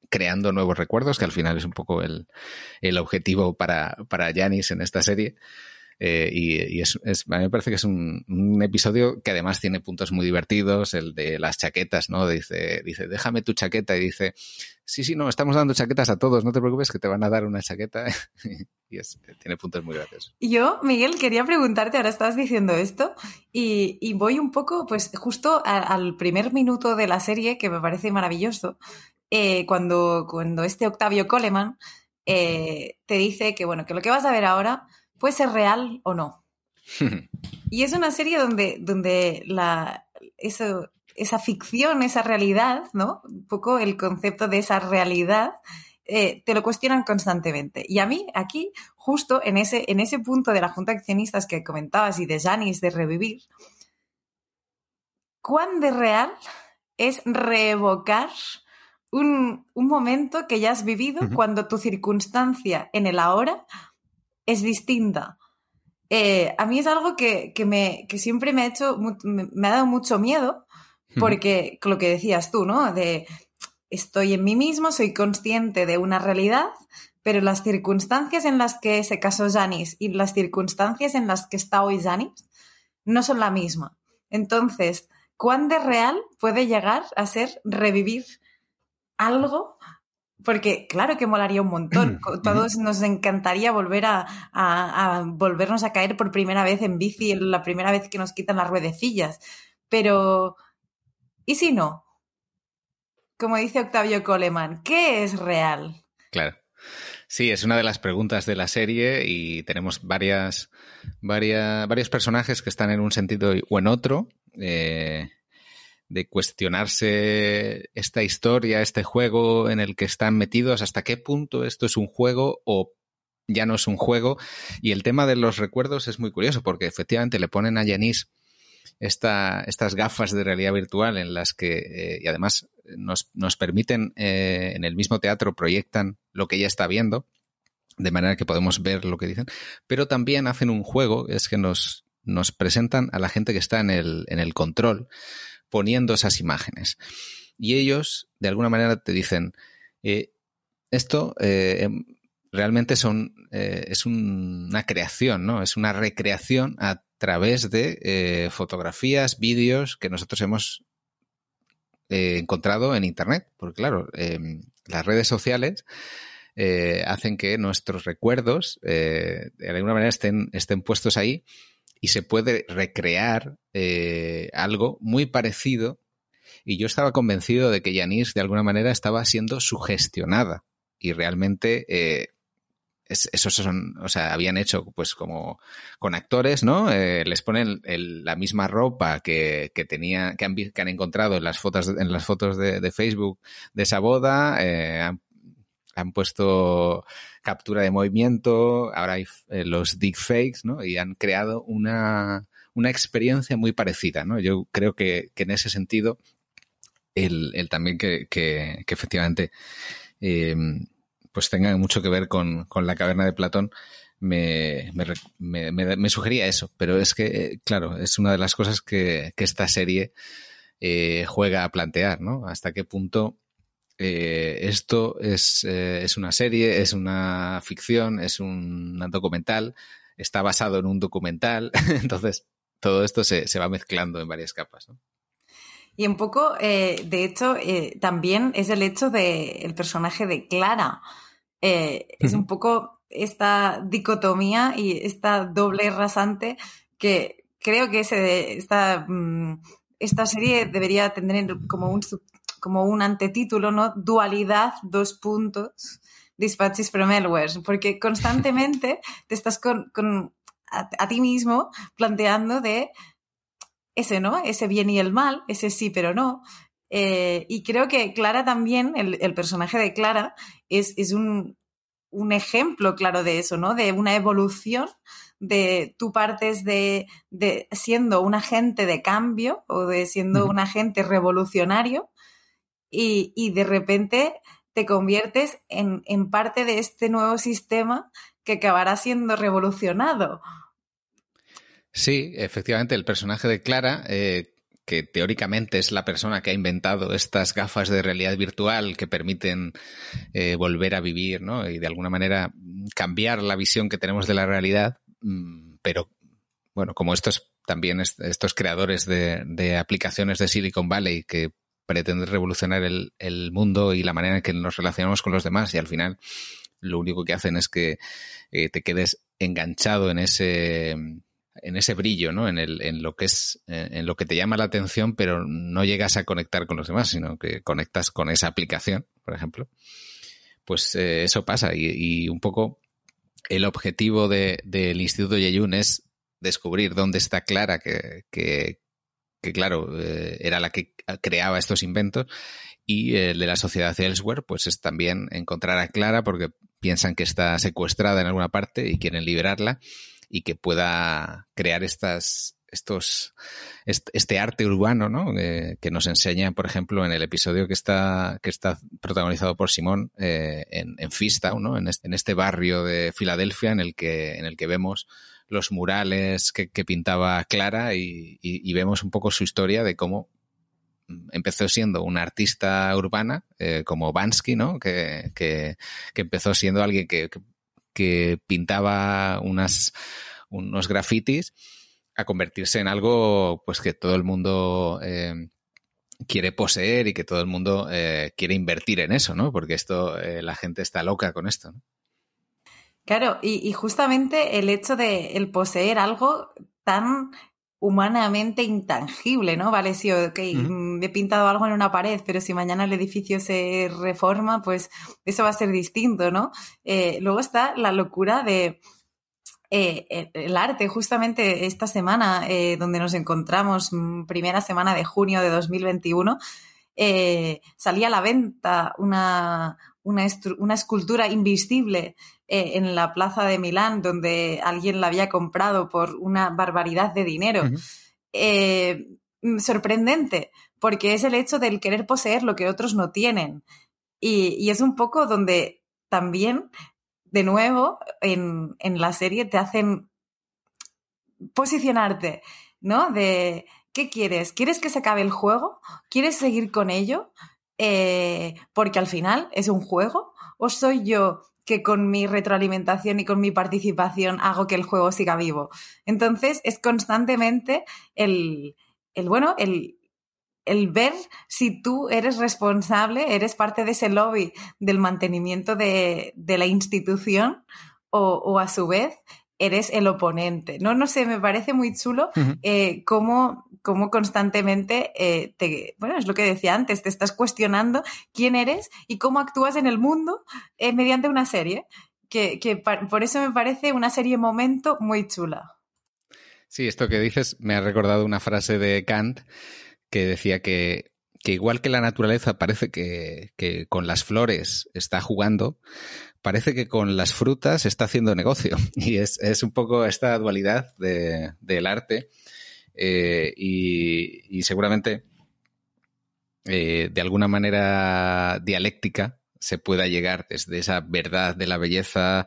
creando nuevos recuerdos, que al final es un poco el, el objetivo para, para Janis en esta serie. Eh, y, es, a mí me parece que es un, episodio que además tiene puntos muy divertidos, el de las chaquetas, ¿no? Dice, dice, déjame tu chaqueta y dice, sí, sí, no, estamos dando chaquetas a todos, no te preocupes que te van a dar una chaqueta y tiene puntos muy graciosos. Yo, Miguel, quería preguntarte, ahora estabas diciendo esto y voy un poco, pues justo al primer minuto de la serie que me parece maravilloso, eh, cuando, cuando este Octavio Coleman eh, te dice que, bueno, que lo que vas a ver ahora puede ser real o no. y es una serie donde, donde la, eso, esa ficción, esa realidad, ¿no? Un poco el concepto de esa realidad eh, te lo cuestionan constantemente. Y a mí, aquí, justo en ese, en ese punto de la Junta de Accionistas que comentabas y de Janis de revivir, ¿cuán de real es reevocar un, momento que ya has vivido cuando tu circunstancia en el ahora es distinta. Eh, a mí es algo que, me, siempre me ha hecho, me, ha dado mucho miedo, porque lo que decías tú, ¿no? De estoy en mí mismo, soy consciente de una realidad, pero las circunstancias en las que se casó Janis y las circunstancias en las que está hoy Janis no son la misma. Entonces, ¿cuán de real puede llegar a ser revivir algo? Porque claro que molaría un montón. Todos nos encantaría volver a, a, volvernos a caer por primera vez en bici, la primera vez que nos quitan las ruedecillas. Pero, ¿y si no? Como dice Octavio Coleman, ¿qué es real? Claro. Sí, es una de las preguntas de la serie y tenemos varias, varias, varios personajes que están en un sentido o en otro. Eh, de cuestionarse esta historia, este juego en el que están metidos, hasta qué punto esto es un juego o ya no es un juego. Y el tema de los recuerdos es muy curioso porque efectivamente le ponen a Yanis esta, estas gafas de realidad virtual en las que, eh, y además nos, nos permiten, eh, en el mismo teatro proyectan lo que ella está viendo, de manera que podemos ver lo que dicen, pero también hacen un juego, es que nos, nos presentan a la gente que está en el, en el control poniendo esas imágenes. Y ellos, de alguna manera, te dicen, eh, esto em, realmente son, es una creación, ¿no? Es una recreación a través de eh, fotografías, vídeos que nosotros hemos eh, encontrado en Internet. Porque claro, em, las redes sociales eh, hacen que nuestros recuerdos de alguna manera estén, estén puestos ahí y se puede recrear algo muy parecido. Y yo estaba convencido de que Yanis de alguna manera estaba siendo sugestionada y realmente esos son, o sea, habían hecho pues como con actores, ¿no? Eh, les ponen la misma ropa que, que tenía, que han, que han, encontrado en las fotos, en las fotos de, Facebook de esa boda, eh, han, puesto captura de movimiento, ahora hay eh, los deepfakes, ¿no? Y han creado una, una experiencia muy parecida, ¿no? Yo creo que, que en ese sentido, el, el también que, que, que efectivamente eh, pues tenga mucho que ver con, la caverna de Platón, me, me, sugería eso. Pero es que, claro, es una de las cosas que, esta serie eh, juega a plantear, ¿no? Hasta qué punto eh, esto es, eh, es, una serie, es una ficción, es un documental, está basado en un documental. Entonces, todo esto se, se va mezclando en varias capas, ¿no? Y un poco, de hecho, también es el hecho del personaje de Clara. Eh, es un poco esta dicotomía y esta doble rasante que creo que ese, esta, mm, esta serie debería tener como un, como un antetítulo, ¿no? Dualidad, dos puntos, Dispatches from Elwes, porque constantemente te estás con, a, ti mismo planteando de ese, ¿no? Ese bien y el mal, ese sí pero no, eh, y creo que Clara también, el, personaje de Clara, es, un, ejemplo claro de eso, ¿no? De una evolución de tú partes de, siendo un agente de cambio o de siendo un agente revolucionario y, de repente te conviertes en, parte de este nuevo sistema que acabará siendo revolucionado. Sí, efectivamente, el personaje de Clara eh, que teóricamente es la persona que ha inventado estas gafas de realidad virtual que permiten eh, volver a vivir, ¿no? Y de alguna manera cambiar la visión que tenemos de la realidad, mm, pero bueno, como estos también estos creadores de, aplicaciones de Silicon Valley que pretenden revolucionar el, mundo y la manera en que nos relacionamos con los demás y al final lo único que hacen es que eh, te quedes enganchado en ese en ese brillo, ¿no? En, el, en lo que es, eh, en lo que te llama la atención, pero no llegas a conectar con los demás, sino que conectas con esa aplicación, por ejemplo. Pues eh, eso pasa y, un poco el objetivo del Instituto Yeyun es descubrir dónde está Clara, que, claro, eh, era la que creaba estos inventos, y el de la sociedad Elsewhere, pues es también encontrar a Clara porque piensan que está secuestrada en alguna parte y quieren liberarla y que pueda crear estas, estos, este arte urbano, ¿no? Eh, que nos enseña, por ejemplo, en el episodio que está, que está protagonizado por Simón eh, en, en Fistown, ¿no? En este, en este, barrio de Filadelfia en el que, en el que vemos los murales que, pintaba Clara y, vemos un poco su historia de cómo empezó siendo una artista urbana eh, como Bansky, ¿no? Que, que, empezó siendo alguien que, que, pintaba unas, unos grafitis a convertirse en algo pues que todo el mundo eh, quiere poseer y que todo el mundo eh, quiere invertir en eso, ¿no? Porque esto, la gente está loca con esto. Claro, y, justamente el hecho de el poseer algo tan humanamente intangible, ¿no? Vale, sí, ok, mm, he pintado algo en una pared, pero si mañana el edificio se reforma, pues eso va a ser distinto, ¿no? Eh, luego está la locura de eh, el arte, justamente esta semana eh, donde nos encontramos, mm, primera semana de junio de 2021, salía a la venta una, una, una escultura invisible eh, en la plaza de Milán, donde alguien la había comprado por una barbaridad de dinero. Eh, mm, sorprendente, porque es el hecho del querer poseer lo que otros no tienen. Y, es un poco donde también, de nuevo, en, la serie te hacen posicionarte, ¿no? De, ¿qué quieres? ¿Quieres que se acabe el juego? ¿Quieres seguir con ello? Eh, porque al final es un juego. ¿O soy yo que con mi retroalimentación y con mi participación hago que el juego siga vivo. Entonces es constantemente el, bueno, el, ver si tú eres responsable, eres parte de ese lobby del mantenimiento de, la institución o, a su vez eres el oponente. No, no sé, me parece muy chulo eh, cómo cómo constantemente eh, te, bueno, es lo que decía antes, te estás cuestionando quién eres y cómo actúas en el mundo eh, mediante una serie, que, por eso me parece una serie momento muy chula. Sí, esto que dices me ha recordado una frase de Kant que decía que, igual que la naturaleza parece que, con las flores está jugando, parece que con las frutas está haciendo negocio. Y es, un poco esta dualidad del arte eh, y, seguramente eh, de alguna manera dialéctica se pueda llegar desde esa verdad de la belleza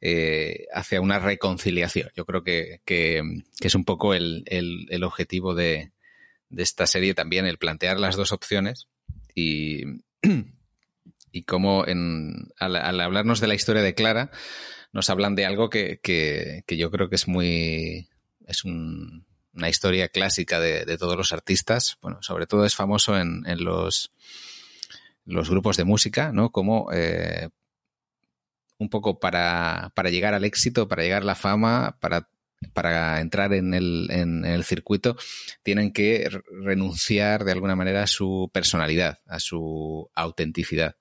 eh, hacia una reconciliación. Yo creo que, es un poco el, objetivo de, esta serie también, el plantear las dos opciones y, y cómo al, hablarnos de la historia de Clara nos hablan de algo que, que yo creo que es muy... es un, una historia clásica de, todos los artistas. Bueno, sobre todo es famoso en, los, los grupos de música, ¿no? Como eh, un poco para, para, llegar al éxito, para llegar a la fama, para, para entrar en el, en el circuito, tienen que renunciar de alguna manera a su personalidad, a su autenticidad.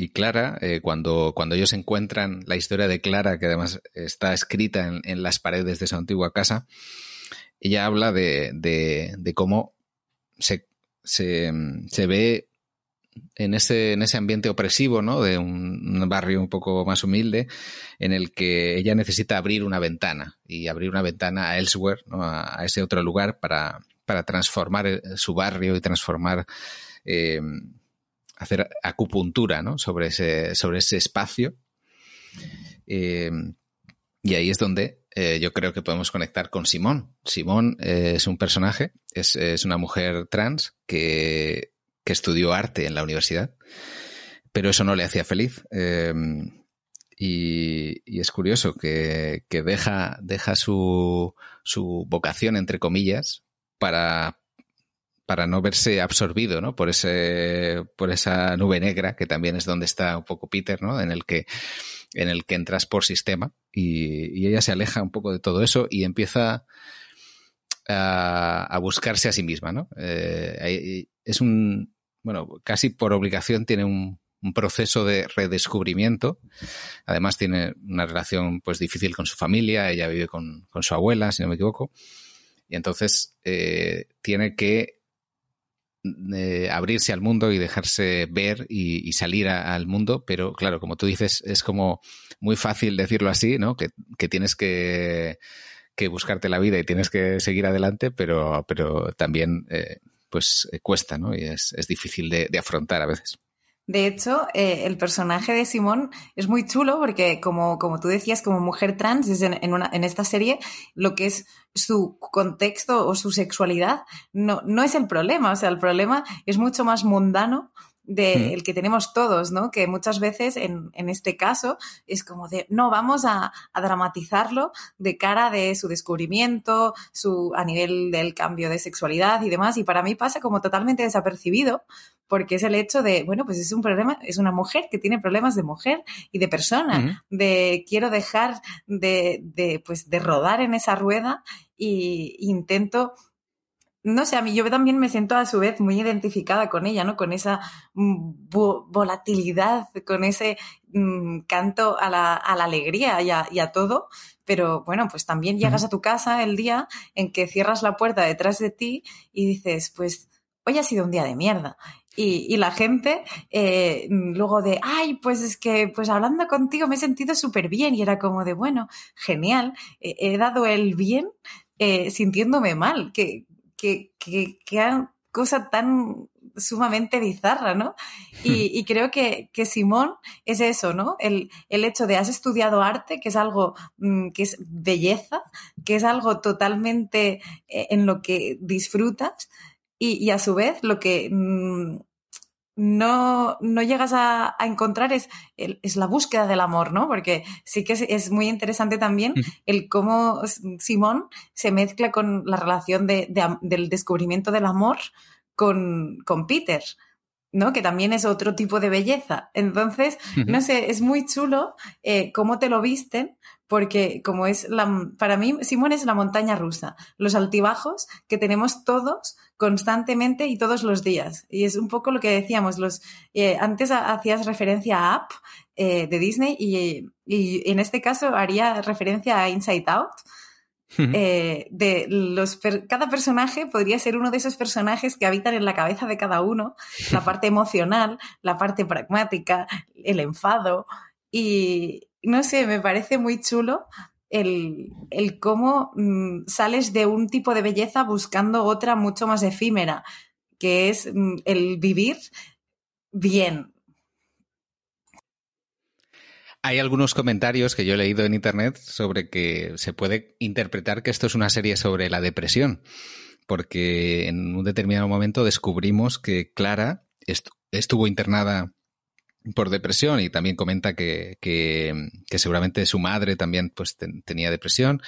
Y Clara, eh, cuando, cuando ellos encuentran la historia de Clara, que además está escrita en, las paredes de su antigua casa, ella habla de, de, cómo se, se, se, ve en ese, en ese ambiente opresivo, ¿no? De un, barrio un poco más humilde, en el que ella necesita abrir una ventana y abrir una ventana a elsewhere, ¿no? a, ese otro lugar para, para transformar eh, su barrio y transformar eh, hacer acupuntura ¿no? sobre, ese, sobre ese espacio. Eh, y ahí es donde eh, yo creo que podemos conectar con Simón. Simón eh, es un personaje, es, una mujer trans que, estudió arte en la universidad, pero eso no le hacía feliz. Y, es curioso que, deja, deja su, su vocación, entre comillas, para, para no verse absorbido, ¿no? Por ese, por esa nube negra, que también es donde está un poco Peter, ¿no? En el que, en el que entras por sistema y, ella se aleja un poco de todo eso y empieza a, buscarse a sí misma, ¿no? Eh, es un, bueno, casi por obligación tiene un, proceso de redescubrimiento. Además tiene una relación pues difícil con su familia, ella vive con, su abuela, si no me equivoco. Y entonces eh, tiene que abrirse al mundo y dejarse ver y, salir al mundo, pero claro, como tú dices, es como muy fácil decirlo así, ¿no? Que, tienes que, buscarte la vida y tienes que seguir adelante, pero, pero también eh, pues cuesta, ¿no? Y es, difícil de, afrontar a veces. De hecho, eh, el personaje de Simón es muy chulo porque, como, como tú decías, como mujer trans, es en, una, en, esta serie, lo que es su contexto o su sexualidad no, no es el problema. O sea, el problema es mucho más mundano del que tenemos todos, ¿no? Que muchas veces en, en, este caso es como de, no, vamos a, a, dramatizarlo de cara de su descubrimiento, su, a nivel del cambio de sexualidad y demás. Y para mí pasa como totalmente desapercibido porque es el hecho de, bueno, pues es un problema, es una mujer que tiene problemas de mujer y de persona, de quiero dejar de, de, pues, de rodar en esa rueda y intento no sé, a mí yo también me siento a su vez muy identificada con ella, ¿no? Con esa mm, volatilidad, con ese mm, canto a la, a la alegría y a, y a, todo. Pero bueno, pues también llegas a tu casa el día en que cierras la puerta detrás de ti y dices, pues hoy ha sido un día de mierda. Y, y la gente eh, luego de, ay, pues es que, pues hablando contigo me he sentido súper bien y era como de, bueno, genial, he dado el bien eh, sintiéndome mal, que, que, que, cosa tan sumamente bizarra, ¿no? Y, creo que, que, Simón es eso, ¿no? El, el, hecho de has estudiado arte, que es algo mm, que es belleza, que es algo totalmente eh, en lo que disfrutas y, y, a su vez lo que mm, no, no llegas a, encontrar es, es, la búsqueda del amor, ¿no? Porque sí que es, muy interesante también el cómo Simón se mezcla con la relación de, del descubrimiento del amor con, con Peter. ¿no? Que también es otro tipo de belleza. Entonces, no sé, es muy chulo eh, cómo te lo visten, porque como es la, para mí, Simón es la montaña rusa, los altibajos que tenemos todos constantemente y todos los días. Y es un poco lo que decíamos, los, eh, antes hacías referencia a App eh, de Disney y, y, en este caso haría referencia a Inside Out. Eh, de los cada personaje podría ser uno de esos personajes que habitan en la cabeza de cada uno, la parte emocional, la parte pragmática, el enfado, y, no sé, me parece muy chulo el, cómo mm, sales de un tipo de belleza buscando otra mucho más efímera, que es mm, el vivir bien. Hay algunos comentarios que yo he leído en internet sobre que se puede interpretar que esto es una serie sobre la depresión, porque en un determinado momento descubrimos que Clara estuvo internada por depresión y también comenta que, que, seguramente su madre también pues tenía depresión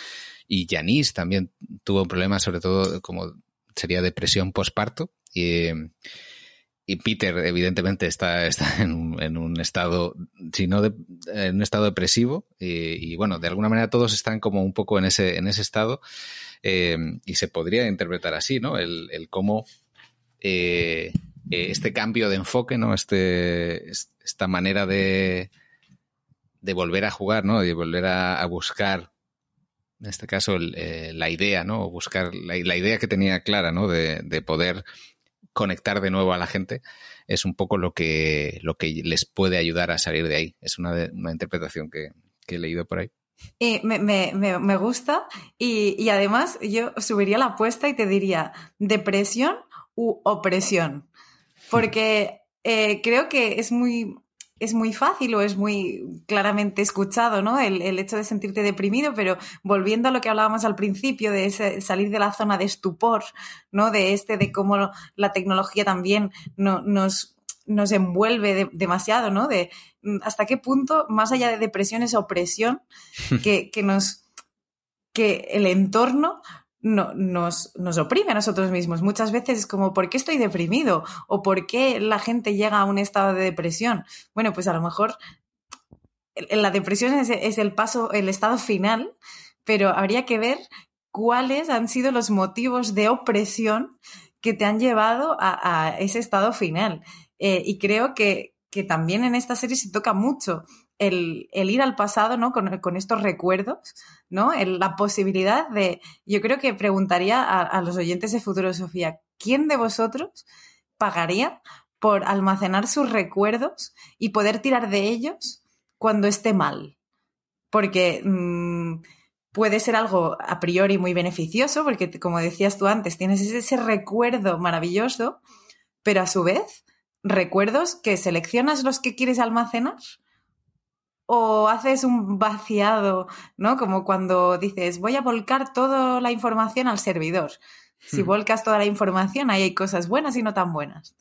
y Janice también tuvo un problema sobre todo como sería depresión postparto y, y Peter evidentemente está, está en, un, en un estado si no de, en un estado depresivo y, bueno de alguna manera todos están como un poco en ese en ese estado eh, y se podría interpretar así no el, el cómo eh, este cambio de enfoque, ¿no? Este, esta manera de, volver a jugar, ¿no? De volver a, buscar, en este caso, eh, la idea, ¿no? buscar la, idea que tenía clara, ¿no? De, poder conectar de nuevo a la gente, es un poco lo que, lo que les puede ayudar a salir de ahí. Es una, una interpretación que, he leído por ahí. me, me, gusta y, y, además yo subiría la apuesta y te diría depresión u opresión porque eh, creo que es muy, es muy fácil o es muy claramente escuchado, ¿no? El, hecho de sentirte deprimido, pero volviendo a lo que hablábamos al principio, de salir de la zona de estupor, ¿no? De este, de cómo la tecnología también nos, nos envuelve demasiado, ¿no? De mm, hasta qué punto, más allá de depresión, esa opresión que, que nos que el entorno no, nos, nos, oprime a nosotros mismos. Muchas veces es como, ¿por qué estoy deprimido? ¿O por qué la gente llega a un estado de depresión? Bueno, pues a lo mejor la depresión es, el paso, el estado final, pero habría que ver cuáles han sido los motivos de opresión que te han llevado a, ese estado final. Eh, y creo que, que también en esta serie se toca mucho el, ir al pasado, ¿no? Con, estos recuerdos, ¿no? la posibilidad de, yo creo que preguntaría a, los oyentes de Futuro Sofía, ¿quién de vosotros pagaría por almacenar sus recuerdos y poder tirar de ellos cuando esté mal? Porque mm, puede ser algo a priori muy beneficioso, porque como decías tú antes, tienes ese recuerdo maravilloso, pero a su vez recuerdos que seleccionas los que quieres almacenar o haces un vaciado, ¿no? Como cuando dices, voy a volcar toda la información al servidor. Si volcas toda la información, ahí hay cosas buenas y no tan buenas.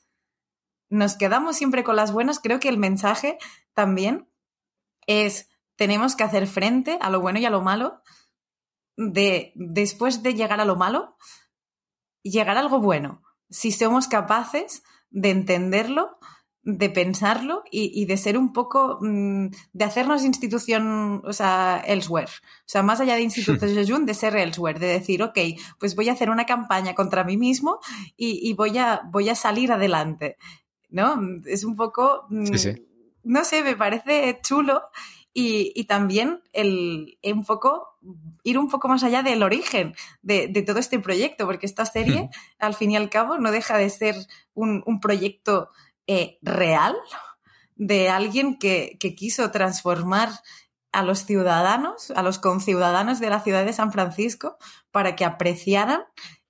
Nos quedamos siempre con las buenas. Creo que el mensaje también es, tenemos que hacer frente a lo bueno y a lo malo. De, después de llegar a lo malo, llegar a algo bueno. Si somos capaces de entenderlo, de pensarlo y, de ser un poco, mm, de hacernos institución, o sea, elsewhere. O sea, más allá de institutos de de ser elsewhere, de decir, ok, pues voy a hacer una campaña contra mí mismo y, voy, a, voy a salir adelante. ¿No? Es un poco, mm, no sé, me parece chulo y, también el, un poco ir un poco más allá del origen de, todo este proyecto, porque esta serie, al fin y al cabo, no deja de ser un, proyecto eh, real de alguien que, que quiso transformar a los ciudadanos, a los conciudadanos de la ciudad de San Francisco, para que apreciaran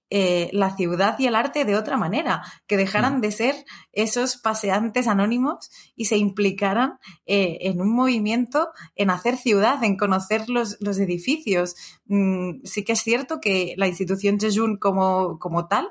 eh, la ciudad y el arte de otra manera, que dejaran mm. de ser esos paseantes anónimos y se implicaran eh, en un movimiento, en hacer ciudad, en conocer los, los edificios. Mm, sí que es cierto que la institución Jejun como, como tal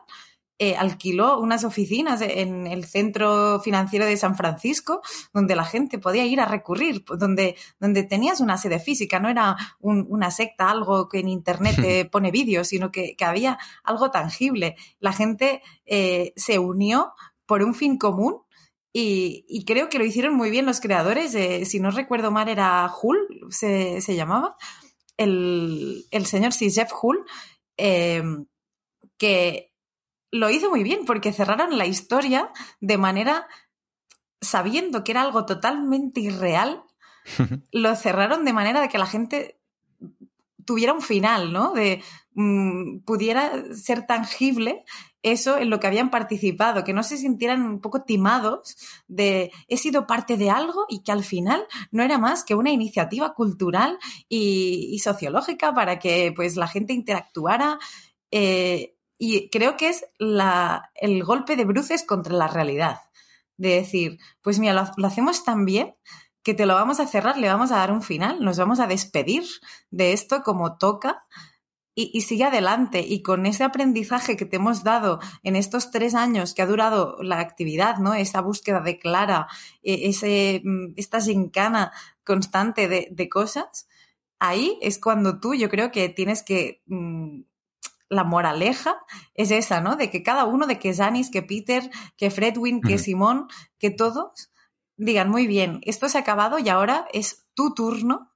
eh, alquiló unas oficinas en el centro financiero de San Francisco, donde la gente podía ir a recurrir, donde, donde tenías una sede física, no era una secta, algo que en Internet te pone vídeos, sino que, había algo tangible. La gente eh, se unió por un fin común y, creo que lo hicieron muy bien los creadores. si no recuerdo mal, era Hull, se, llamaba, el, el señor sí, Jeff Hull, eh, que lo hizo muy bien porque cerraron la historia de manera sabiendo que era algo totalmente irreal, lo cerraron de manera de que la gente tuviera un final, ¿no? De mm, pudiera ser tangible eso en lo que habían participado, que no se sintieran un poco timados de he sido parte de algo y que al final no era más que una iniciativa cultural y, sociológica para que pues la gente interactuara. Eh, y creo que es la, el golpe de bruces contra la realidad. De decir, pues mira, lo, hacemos tan bien que te lo vamos a cerrar, le vamos a dar un final, nos vamos a despedir de esto como toca y, sigue adelante. Y con ese aprendizaje que te hemos dado en estos tres años que ha durado la actividad, ¿no? Esa búsqueda de Clara, e, ese, mm, esta gincana constante de, de cosas, ahí es cuando tú, yo creo que tienes que mm, la moraleja es esa, ¿no? De que cada uno, de que Janis, que Peter, que Fredwin, que Simón, que todos digan, muy bien, esto se ha acabado y ahora es tu turno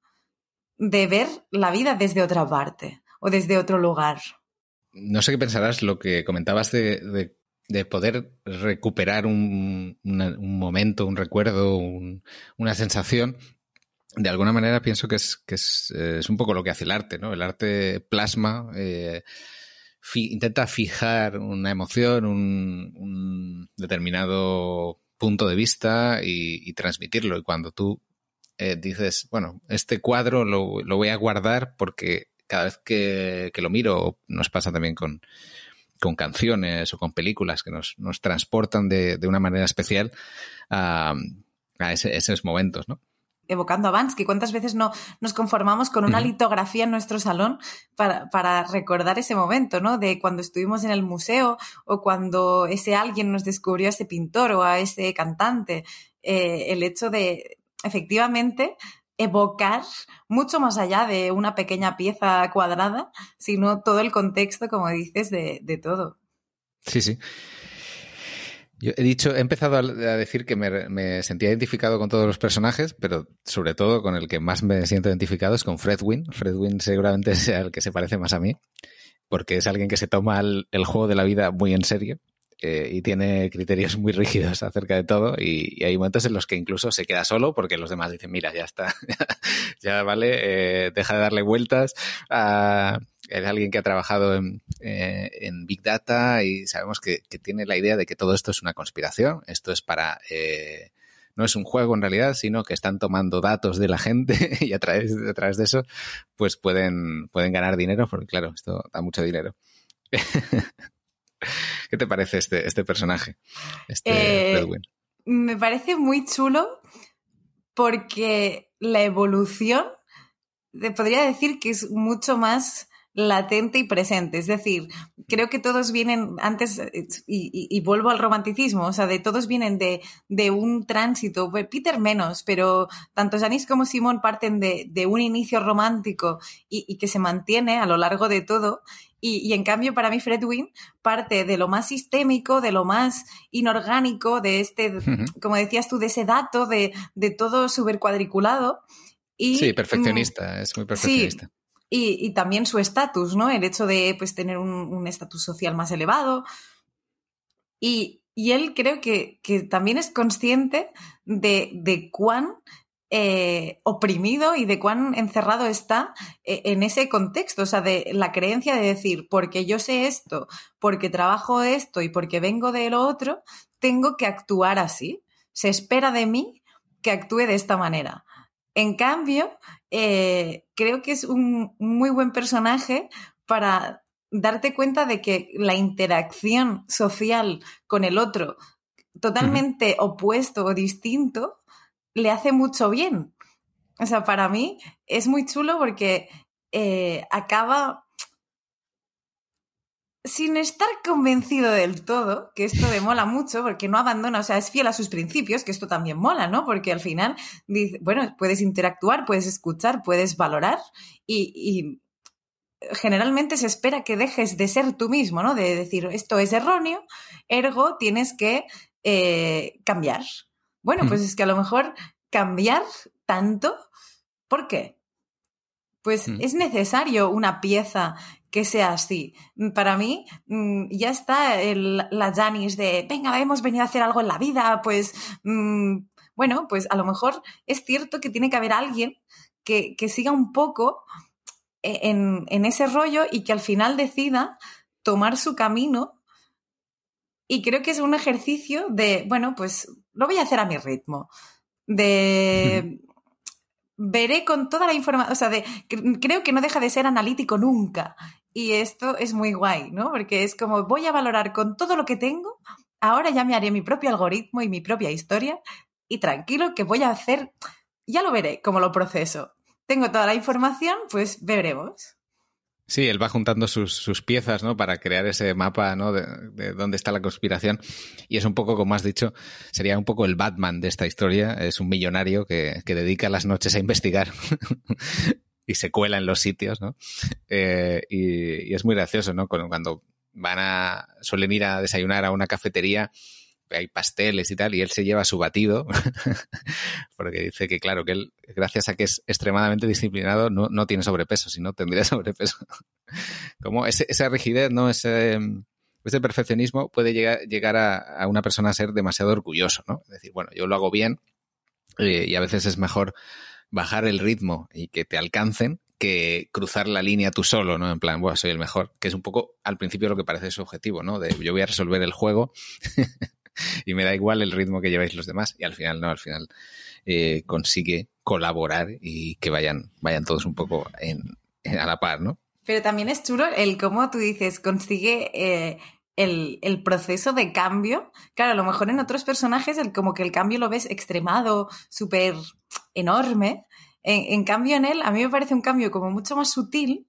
de ver la vida desde otra parte o desde otro lugar. No sé qué pensarás lo que comentabas de, poder recuperar un, momento, un recuerdo, una sensación. De alguna manera pienso que es, que es, un poco lo que hace el arte, ¿no? El arte plasma eh, intenta fijar una emoción, un, determinado punto de vista y, transmitirlo. Y cuando tú eh, dices, bueno, este cuadro lo, voy a guardar porque cada vez que, lo miro, nos pasa también con, canciones o con películas que nos, transportan de, una manera especial a, a esos momentos, ¿no? Evocando a Bansky. ¿Cuántas veces no nos conformamos con una litografía en nuestro salón para, recordar ese momento, ¿no? De cuando estuvimos en el museo o cuando ese alguien nos descubrió a ese pintor o a ese cantante. Eh, el hecho de, efectivamente, evocar mucho más allá de una pequeña pieza cuadrada, sino todo el contexto, como dices, de, de todo. Sí, sí. Yo he dicho, he empezado a decir que me, sentía identificado con todos los personajes, pero sobre todo con el que más me siento identificado es con Fred Wynn. Fred Wynn seguramente sea el que se parece más a mí, porque es alguien que se toma el, juego de la vida muy en serio eh, y tiene criterios muy rígidos acerca de todo y, hay momentos en los que incluso se queda solo porque los demás dicen, mira, ya está, ya, vale, eh, deja de darle vueltas a es alguien que ha trabajado eh, en, Big Data y sabemos que, tiene la idea de que todo esto es una conspiración. Esto es para... Eh, no es un juego en realidad, sino que están tomando datos de la gente y a través, a través de eso pues pueden, pueden ganar dinero, porque claro, esto da mucho dinero. ¿Qué te parece este, este personaje? Este eh, me parece muy chulo porque la evolución, podría decir que es mucho más latente y presente. Es decir, creo que todos vienen antes, y, vuelvo al romanticismo, o sea, de todos vienen de, de un tránsito, Peter menos, pero tanto Janice como Simón parten de, de un inicio romántico y, y, que se mantiene a lo largo de todo. Y, en cambio, para mí, Fredwin parte de lo más sistémico, de lo más inorgánico, de este, como decías tú, de ese dato, de, de todo súper cuadriculado. Y, sí, perfeccionista, es muy perfeccionista. Y, también su estatus, ¿no? El hecho de pues, tener un estatus social más elevado. Y, y él creo que, que, también es consciente de, de cuán eh, oprimido y de cuán encerrado está eh, en ese contexto, o sea, de la creencia de decir, porque yo sé esto, porque trabajo esto y porque vengo de lo otro, tengo que actuar así. Se espera de mí que actúe de esta manera. En cambio, eh, creo que es un muy buen personaje para darte cuenta de que la interacción social con el otro totalmente opuesto o distinto le hace mucho bien. O sea, para mí es muy chulo porque eh, acaba sin estar convencido del todo, que esto le mola mucho, porque no abandona, o sea, es fiel a sus principios, que esto también mola, ¿no? Porque al final, dice, bueno, puedes interactuar, puedes escuchar, puedes valorar y, generalmente se espera que dejes de ser tú mismo, ¿no? De decir, esto es erróneo, ergo tienes que eh, cambiar. Bueno, pues es que a lo mejor cambiar tanto, ¿por qué? Pues es necesario una pieza que sea así. Para mí, mm, ya está la Janis de, venga, hemos venido a hacer algo en la vida, pues, mm, bueno, pues a lo mejor es cierto que tiene que haber alguien que, siga un poco e, en, en, ese rollo y que al final decida tomar su camino. Y creo que es un ejercicio de, bueno, pues lo voy a hacer a mi ritmo. De. Veré con toda la información. O sea, de, creo que no deja de ser analítico nunca. Y esto es muy guay, ¿no? Porque es como voy a valorar con todo lo que tengo. Ahora ya me haré mi propio algoritmo y mi propia historia. Y tranquilo, que voy a hacer. Ya lo veré cómo lo proceso. Tengo toda la información, pues veremos. Sí, él va juntando sus, piezas, ¿no? Para crear ese mapa, ¿no? De, dónde está la conspiración. Y es un poco, como has dicho, sería un poco el Batman de esta historia. Es un millonario que, dedica las noches a investigar y se cuela en los sitios, ¿no? Eh, y, y, es muy gracioso, ¿no? Cuando van a, suelen ir a desayunar a una cafetería hay pasteles y tal, y él se lleva su batido, porque dice que, claro, que él, gracias a que es extremadamente disciplinado, no, no tiene sobrepeso, si no tendría sobrepeso. Como esa rigidez, ¿no? Ese, ese perfeccionismo puede llegar, llegar a, una persona a ser demasiado orgulloso, ¿no? Es decir, bueno, yo lo hago bien eh, y a veces es mejor bajar el ritmo y que te alcancen que cruzar la línea tú solo, ¿no? En plan, bueno, soy el mejor, que es un poco al principio lo que parece su objetivo, ¿no? De yo voy a resolver el juego y me da igual el ritmo que lleváis los demás. Y al final, no, al final eh, consigue colaborar y que vayan, vayan todos un poco en, a la par, ¿no? Pero también es chulo el cómo tú dices, consigue eh, el, el, proceso de cambio. Claro, a lo mejor en otros personajes el, como que el cambio lo ves extremado, súper enorme. En, en, cambio en él, a mí me parece un cambio como mucho más sutil,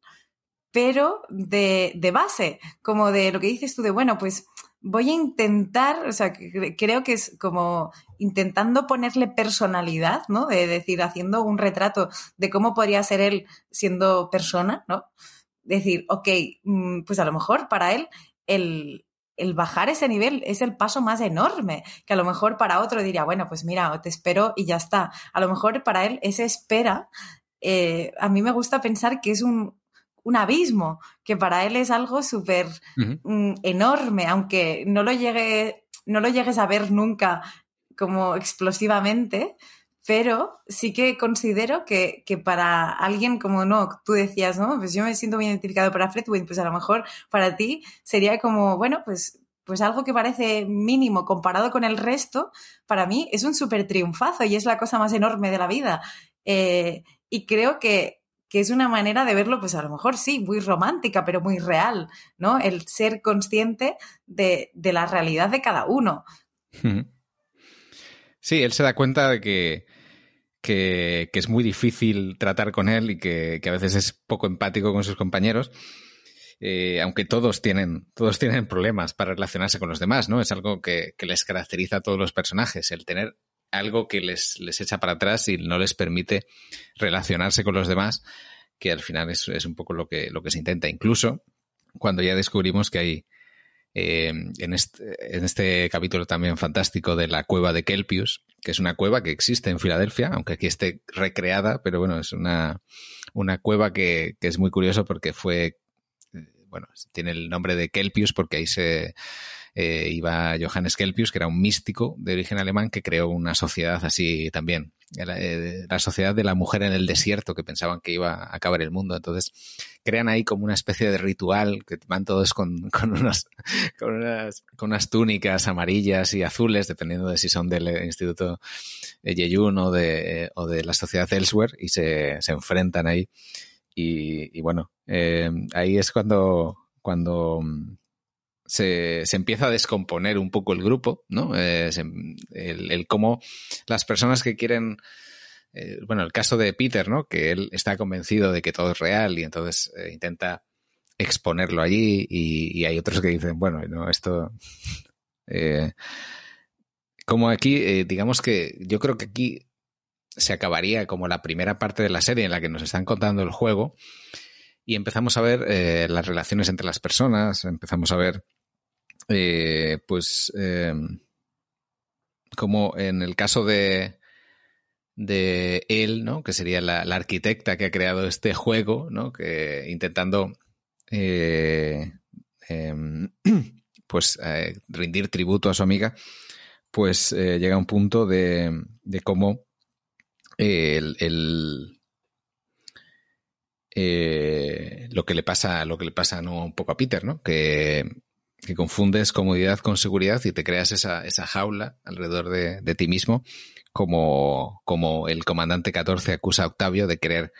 pero de, de base, como de lo que dices tú de, bueno, pues voy a intentar, o sea, creo que es como intentando ponerle personalidad, ¿no? De decir, haciendo un retrato de cómo podría ser él siendo persona, ¿no? Decir, ok, mm, pues a lo mejor para él el, bajar ese nivel es el paso más enorme, que a lo mejor para otro diría, bueno, pues mira, te espero y ya está. A lo mejor para él esa espera, eh, a mí me gusta pensar que es un, un abismo, que para él es algo súper mm, enorme, aunque no lo, llegue, no lo llegues a ver nunca como explosivamente, pero sí que considero que, para alguien como no, tú decías, ¿no? Pues yo me siento muy identificado para Fredwin, pues a lo mejor para ti sería como, bueno, pues, pues algo que parece mínimo comparado con el resto, para mí es un súper triunfazo y es la cosa más enorme de la vida. Eh, y creo que que es una manera de verlo, pues a lo mejor sí, muy romántica, pero muy real, ¿no? El ser consciente de, la realidad de cada uno. Sí, él se da cuenta de que, que, es muy difícil tratar con él y que, a veces es poco empático con sus compañeros. Eh, aunque todos tienen, todos tienen problemas para relacionarse con los demás, ¿no? Es algo que, les caracteriza a todos los personajes, el tener algo que les, les, echa para atrás y no les permite relacionarse con los demás, que al final es, es un poco lo que, lo que se intenta. Incluso cuando ya descubrimos que hay eh, en, este, en, este, capítulo también fantástico de la cueva de Kelpius, que es una cueva que existe en Filadelfia, aunque aquí esté recreada, pero bueno, es una, una cueva que, que es muy curioso porque fue, bueno, tiene el nombre de Kelpius porque ahí se, eh, iba Johannes Kelpius, que era un místico de origen alemán que creó una sociedad así también, eh, la, sociedad de la mujer en el desierto, que pensaban que iba a acabar el mundo. Entonces, crean ahí como una especie de ritual que van todos con, con, con, unas, túnicas amarillas y azules, dependiendo de si son del Instituto Yeyun o de, o de la sociedad Elsewhere, y se, enfrentan ahí. Y, bueno, eh, ahí es cuando, cuando se, empieza a descomponer un poco el grupo, ¿no? Eh, el, cómo las personas que quieren, eh, bueno, el caso de Peter, ¿no? Que él está convencido de que todo es real y entonces eh, intenta exponerlo allí y, hay otros que dicen, bueno, no, esto... Como aquí, digamos que yo creo que aquí se acabaría como la primera parte de la serie en la que nos están contando el juego y empezamos a ver las relaciones entre las personas, empezamos a ver, eh, pues, eh, como en el caso de, de él, ¿no? Que sería la, arquitecta que ha creado este juego, ¿no? Que intentando, em, pues, rendir tributo a su amiga, pues llega a un punto de, de cómo el, el eh, lo que le pasa, lo que le pasa ¿no? un poco a Peter, ¿no? Que, que confundes comodidad con seguridad y te creas esa, esa jaula alrededor de, de, ti mismo, como, como el comandante 14 acusa a Octavio de querer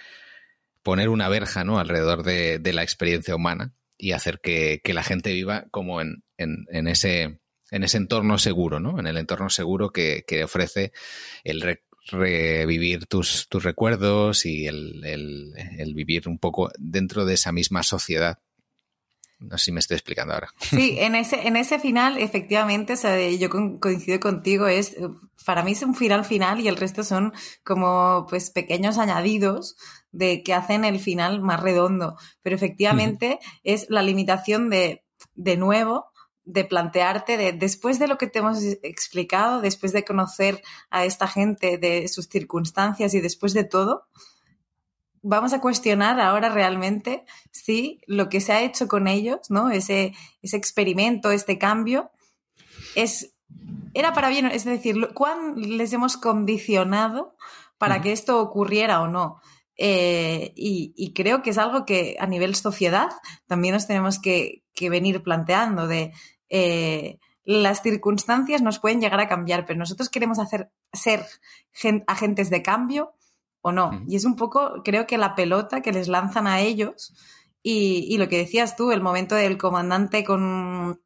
poner una verja ¿no? alrededor de, de la experiencia humana y hacer que, que, la gente viva como en, en, en, ese, en ese entorno seguro, ¿no? En el entorno seguro que, que ofrece el, revivir tus, tus recuerdos y el, el, el, vivir un poco dentro de esa misma sociedad. No sé si me estoy explicando ahora. Sí, en ese, en ese final, efectivamente, o sea, yo coincido contigo, es, para mí es un final final y el resto son como pues pequeños añadidos de que hacen el final más redondo. Pero efectivamente es la limitación de, de nuevo, de plantearte de después de lo que te hemos explicado, después de conocer a esta gente, de sus circunstancias y después de todo, vamos a cuestionar ahora realmente si lo que se ha hecho con ellos, ¿no? Ese, ese experimento, este cambio, es, era para bien, es decir, ¿cuán les hemos condicionado para que esto ocurriera o no? Eh, y, y, creo que es algo que a nivel sociedad también nos tenemos que, que venir planteando de eh, las circunstancias nos pueden llegar a cambiar, pero nosotros queremos hacer ser agentes de cambio o no. Uh -huh. Y es un poco, creo que la pelota que les lanzan a ellos y, y lo que decías tú, el momento del comandante con,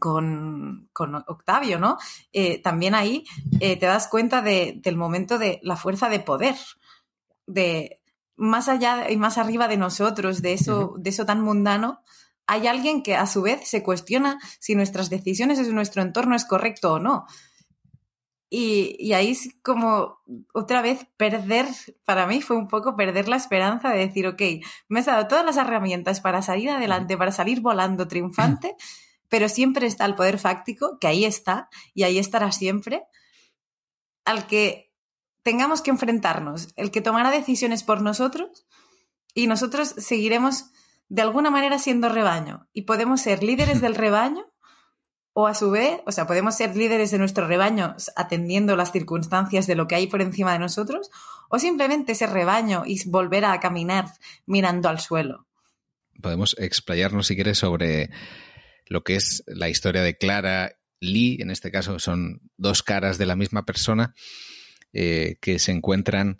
con, con, Octavio, ¿no? Eh, también ahí eh, te das cuenta de, del momento de la fuerza de poder, de más allá y más arriba de nosotros, de eso, uh -huh. de eso tan mundano, hay alguien que a su vez se cuestiona si nuestras decisiones en nuestro entorno es correcto o no. Y, y, ahí es como otra vez perder, para mí fue un poco perder la esperanza de decir, ok, me has dado todas las herramientas para salir adelante, para salir volando triunfante, pero siempre está el poder fáctico, que ahí está, y ahí estará siempre, al que tengamos que enfrentarnos, el que tomará decisiones por nosotros, y nosotros seguiremos de alguna manera siendo rebaño y podemos ser líderes del rebaño o a su vez, o sea, podemos ser líderes de nuestro rebaño atendiendo las circunstancias de lo que hay por encima de nosotros o simplemente ser rebaño y volver a caminar mirando al suelo. Podemos explayarnos, si quieres, sobre lo que es la historia de Clara Lee, en este caso son dos caras de la misma persona eh, que se encuentran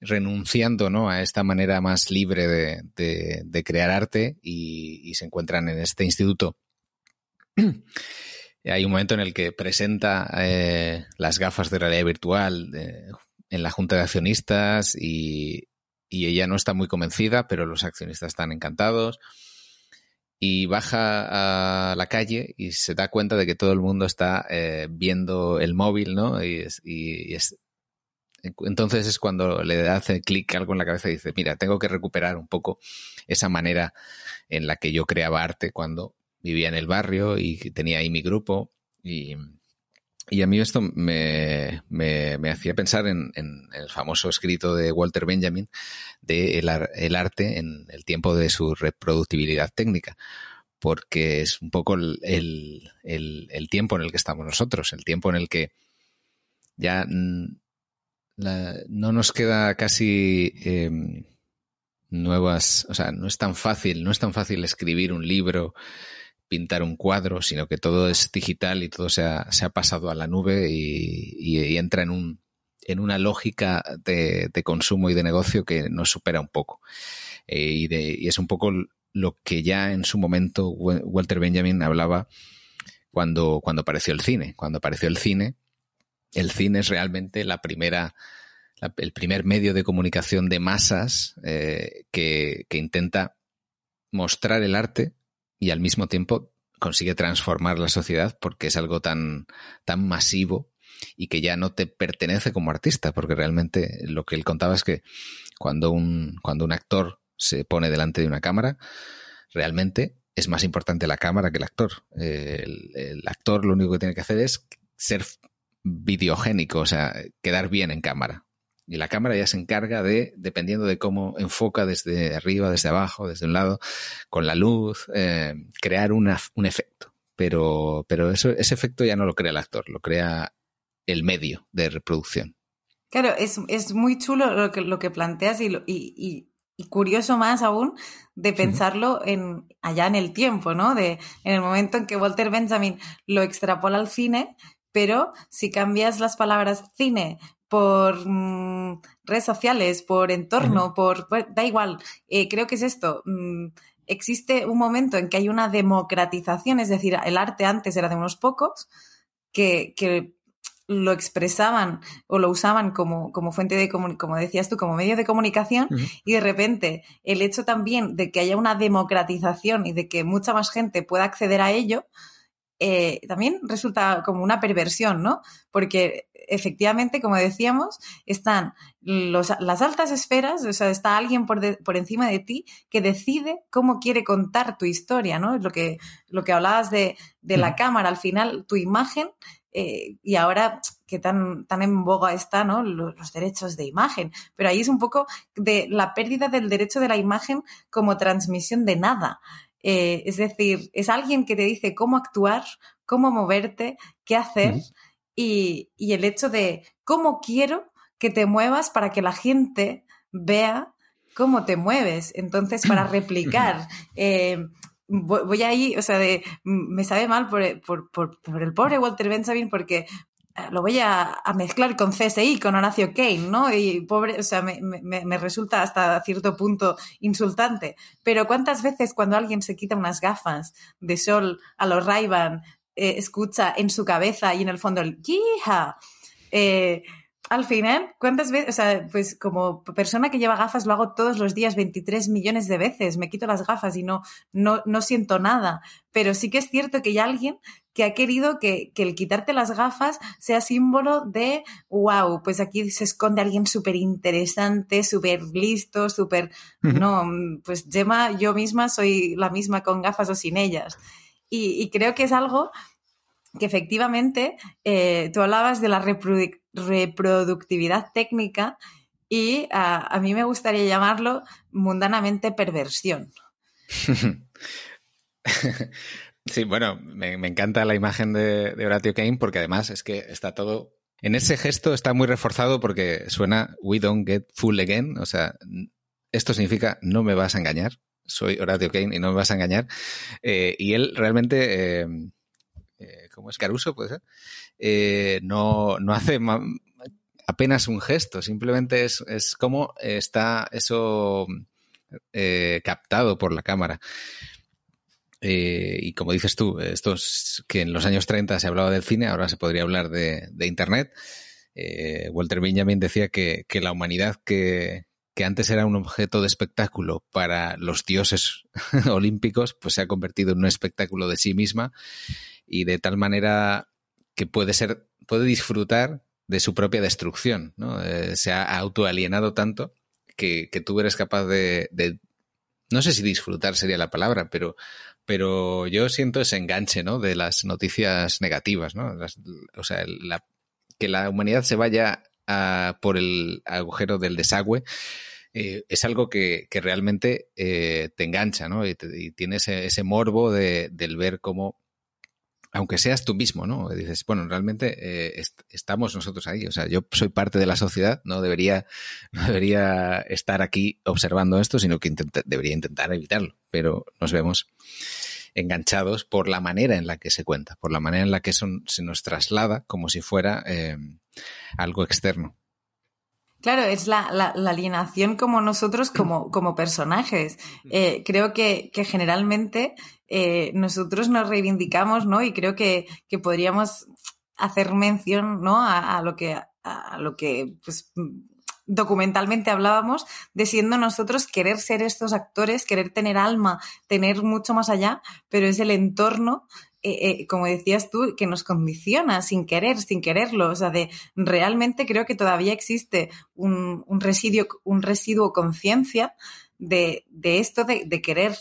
renunciando ¿no? a esta manera más libre de, crear arte y, se encuentran en este instituto hay un momento en el que presenta eh, las gafas de realidad virtual en la junta de accionistas y, y, ella no está muy convencida, pero los accionistas están encantados. Y baja a la calle y se da cuenta de que todo el mundo está eh, viendo el móvil, ¿no? Y, es, es, entonces es cuando le hace clic algo en la cabeza y dice, mira, tengo que recuperar un poco esa manera en la que yo creaba arte cuando vivía en el barrio y tenía ahí mi grupo. Y, a mí esto me, hacía pensar en, el famoso escrito de Walter Benjamin de el, arte en el tiempo de su reproductibilidad técnica porque es un poco el, el, tiempo en el que estamos nosotros, el tiempo en el que ya no nos queda casi em, nuevas, o sea, no es tan fácil, no es tan fácil escribir un libro, pintar un cuadro, sino que todo es digital y todo se ha, se ha pasado a la nube y, entra en un en una lógica de, consumo y de negocio que nos supera un poco. Eh, y, y es un poco lo que ya en su momento Walter Benjamin hablaba cuando, cuando apareció el cine. Cuando apareció el cine, el cine es realmente la primera, el primer medio de comunicación de masas eh, que, intenta mostrar el arte y al mismo tiempo consigue transformar la sociedad porque es algo tan, tan masivo y que ya no te pertenece como artista, porque realmente lo que él contaba es que cuando un, cuando un actor se pone delante de una cámara, realmente es más importante la cámara que el actor. el, el, actor lo único que tiene que hacer es ser videogénico, o sea, quedar bien en cámara. Y la cámara ya se encarga de, dependiendo de cómo enfoca desde arriba, desde abajo, desde un lado, con la luz, eh, crear una, un efecto. Pero, pero eso, ese efecto ya no lo crea el actor, lo crea el medio de reproducción. Claro, es, es muy chulo lo que, lo que planteas y, y, y, curioso más aún de pensarlo en, allá en el tiempo, ¿no? De, en el momento en que Walter Benjamin lo extrapola al cine, pero si cambias las palabras cine por mm, redes sociales, por entorno, por, da igual, eh, creo que es esto. Mm, existe un momento en que hay una democratización, es decir, el arte antes era de unos pocos que, que lo expresaban o lo usaban como, como fuente de como decías tú, como medio de comunicación, y de repente el hecho también de que haya una democratización y de que mucha más gente pueda acceder a ello, eh, también resulta como una perversión, ¿no? Porque efectivamente, como decíamos, están las altas esferas, o sea, está alguien por, por, encima de ti que decide cómo quiere contar tu historia, ¿no? Lo que, lo que hablabas de, de la cámara, al final, tu imagen, eh, y ahora que tan, tan en boga está, ¿no? Los, los, derechos de imagen, pero ahí es un poco de la pérdida del derecho de la imagen como transmisión de nada. Eh, es decir, es alguien que te dice cómo actuar, cómo moverte, qué hacer y, el hecho de cómo quiero que te muevas para que la gente vea cómo te mueves. Entonces, para replicar, eh, voy ahí, o sea, de, me sabe mal por, por, por, el pobre Walter Benjamin porque eh, lo voy a, mezclar con CSI, con Horacio Kane, ¿no? Y pobre, o sea, me, resulta hasta cierto punto insultante. Pero ¿cuántas veces cuando alguien se quita unas gafas de sol a los ray eh, escucha en su cabeza y en el fondo el ¡Yija! Eh, al final, ¿cuántas veces? O sea, pues como persona que lleva gafas lo hago todos los días 23 millones de veces. Me quito las gafas y no, no, no siento nada. Pero sí que es cierto que hay alguien que ha querido que, el quitarte las gafas sea símbolo de, wow, pues aquí se esconde alguien súper interesante, súper listo, súper... No, pues Gemma, yo misma soy la misma con gafas o sin ellas. Y, creo que es algo que efectivamente eh, tú hablabas de la reproductividad técnica y a mí me gustaría llamarlo mundanamente perversión. Sí, bueno, me, encanta la imagen de, Horatio Kane porque además es que está todo. En ese gesto está muy reforzado porque suena We don't get full again. O sea, esto significa no me vas a engañar. Soy Horatio Kane y no me vas a engañar. Eh, y él realmente, eh, eh, ¿cómo es Caruso? Puede ser. Eh, no, no hace apenas un gesto, simplemente es, es como está eso captado por la cámara. y como dices tú, estos que en los años 30 se hablaba del cine, ahora se podría hablar de, Internet. Eh, Walter Benjamin decía que, la humanidad que, antes era un objeto de espectáculo para los dioses olímpicos, pues se ha convertido en un espectáculo de sí misma y de tal manera que puede ser, puede disfrutar de su propia destrucción, ¿no? Eh, se ha autoalienado tanto que, tú eres capaz de, no sé si disfrutar sería la palabra, pero, pero yo siento ese enganche, ¿no? De las noticias negativas, ¿no? o sea, que la humanidad se vaya por el agujero del desagüe eh, es algo que, realmente eh, te engancha, ¿no? Y, tienes ese, morbo de, del ver cómo aunque seas tú mismo, ¿no? Dices, bueno, realmente eh, estamos nosotros ahí. O sea, yo soy parte de la sociedad, no debería, no debería estar aquí observando esto, sino que debería intentar evitarlo. Pero nos vemos enganchados por la manera en la que se cuenta, por la manera en la que se nos traslada como si fuera eh, algo externo. Claro, es la, alienación como nosotros, como, como personajes. Eh, creo que, generalmente eh, nosotros nos reivindicamos, ¿no? Y creo que, podríamos hacer mención, ¿no? A, lo que, a lo que pues, documentalmente hablábamos de siendo nosotros querer ser estos actores, querer tener alma, tener mucho más allá, pero es el entorno eh, eh, como decías tú, que nos condiciona sin querer, sin quererlo. O sea, de realmente creo que todavía existe un, residuo, un residuo conciencia de, esto de, querer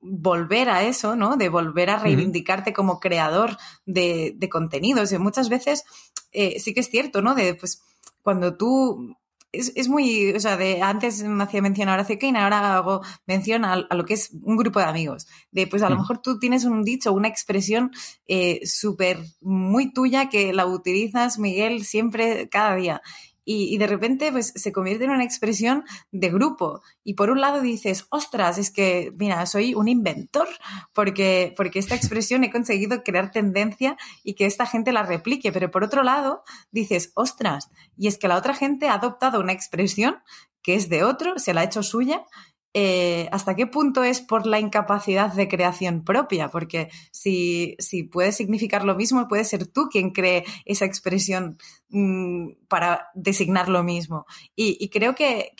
volver a eso, ¿no? De volver a reivindicarte como creador de, contenidos. Y muchas veces eh, sí que es cierto, ¿no? De pues cuando tú es, es, muy, o sea, de antes me hacía mención a Horacio Kane, ahora hago mención a, lo que es un grupo de amigos. De pues a lo mejor tú tienes un dicho, una expresión eh, súper muy tuya que la utilizas, Miguel, siempre, cada día y, de repente pues se convierte en una expresión de grupo. Y por un lado dices, ostras, es que, mira, soy un inventor, porque, porque esta expresión he conseguido crear tendencia y que esta gente la replique. Pero por otro lado dices, ostras, y es que la otra gente ha adoptado una expresión que es de otro, se la ha hecho suya eh, hasta qué punto es por la incapacidad de creación propia, porque si, si puede significar lo mismo, puede ser tú quien cree esa expresión mm, para designar lo mismo. Y, creo que,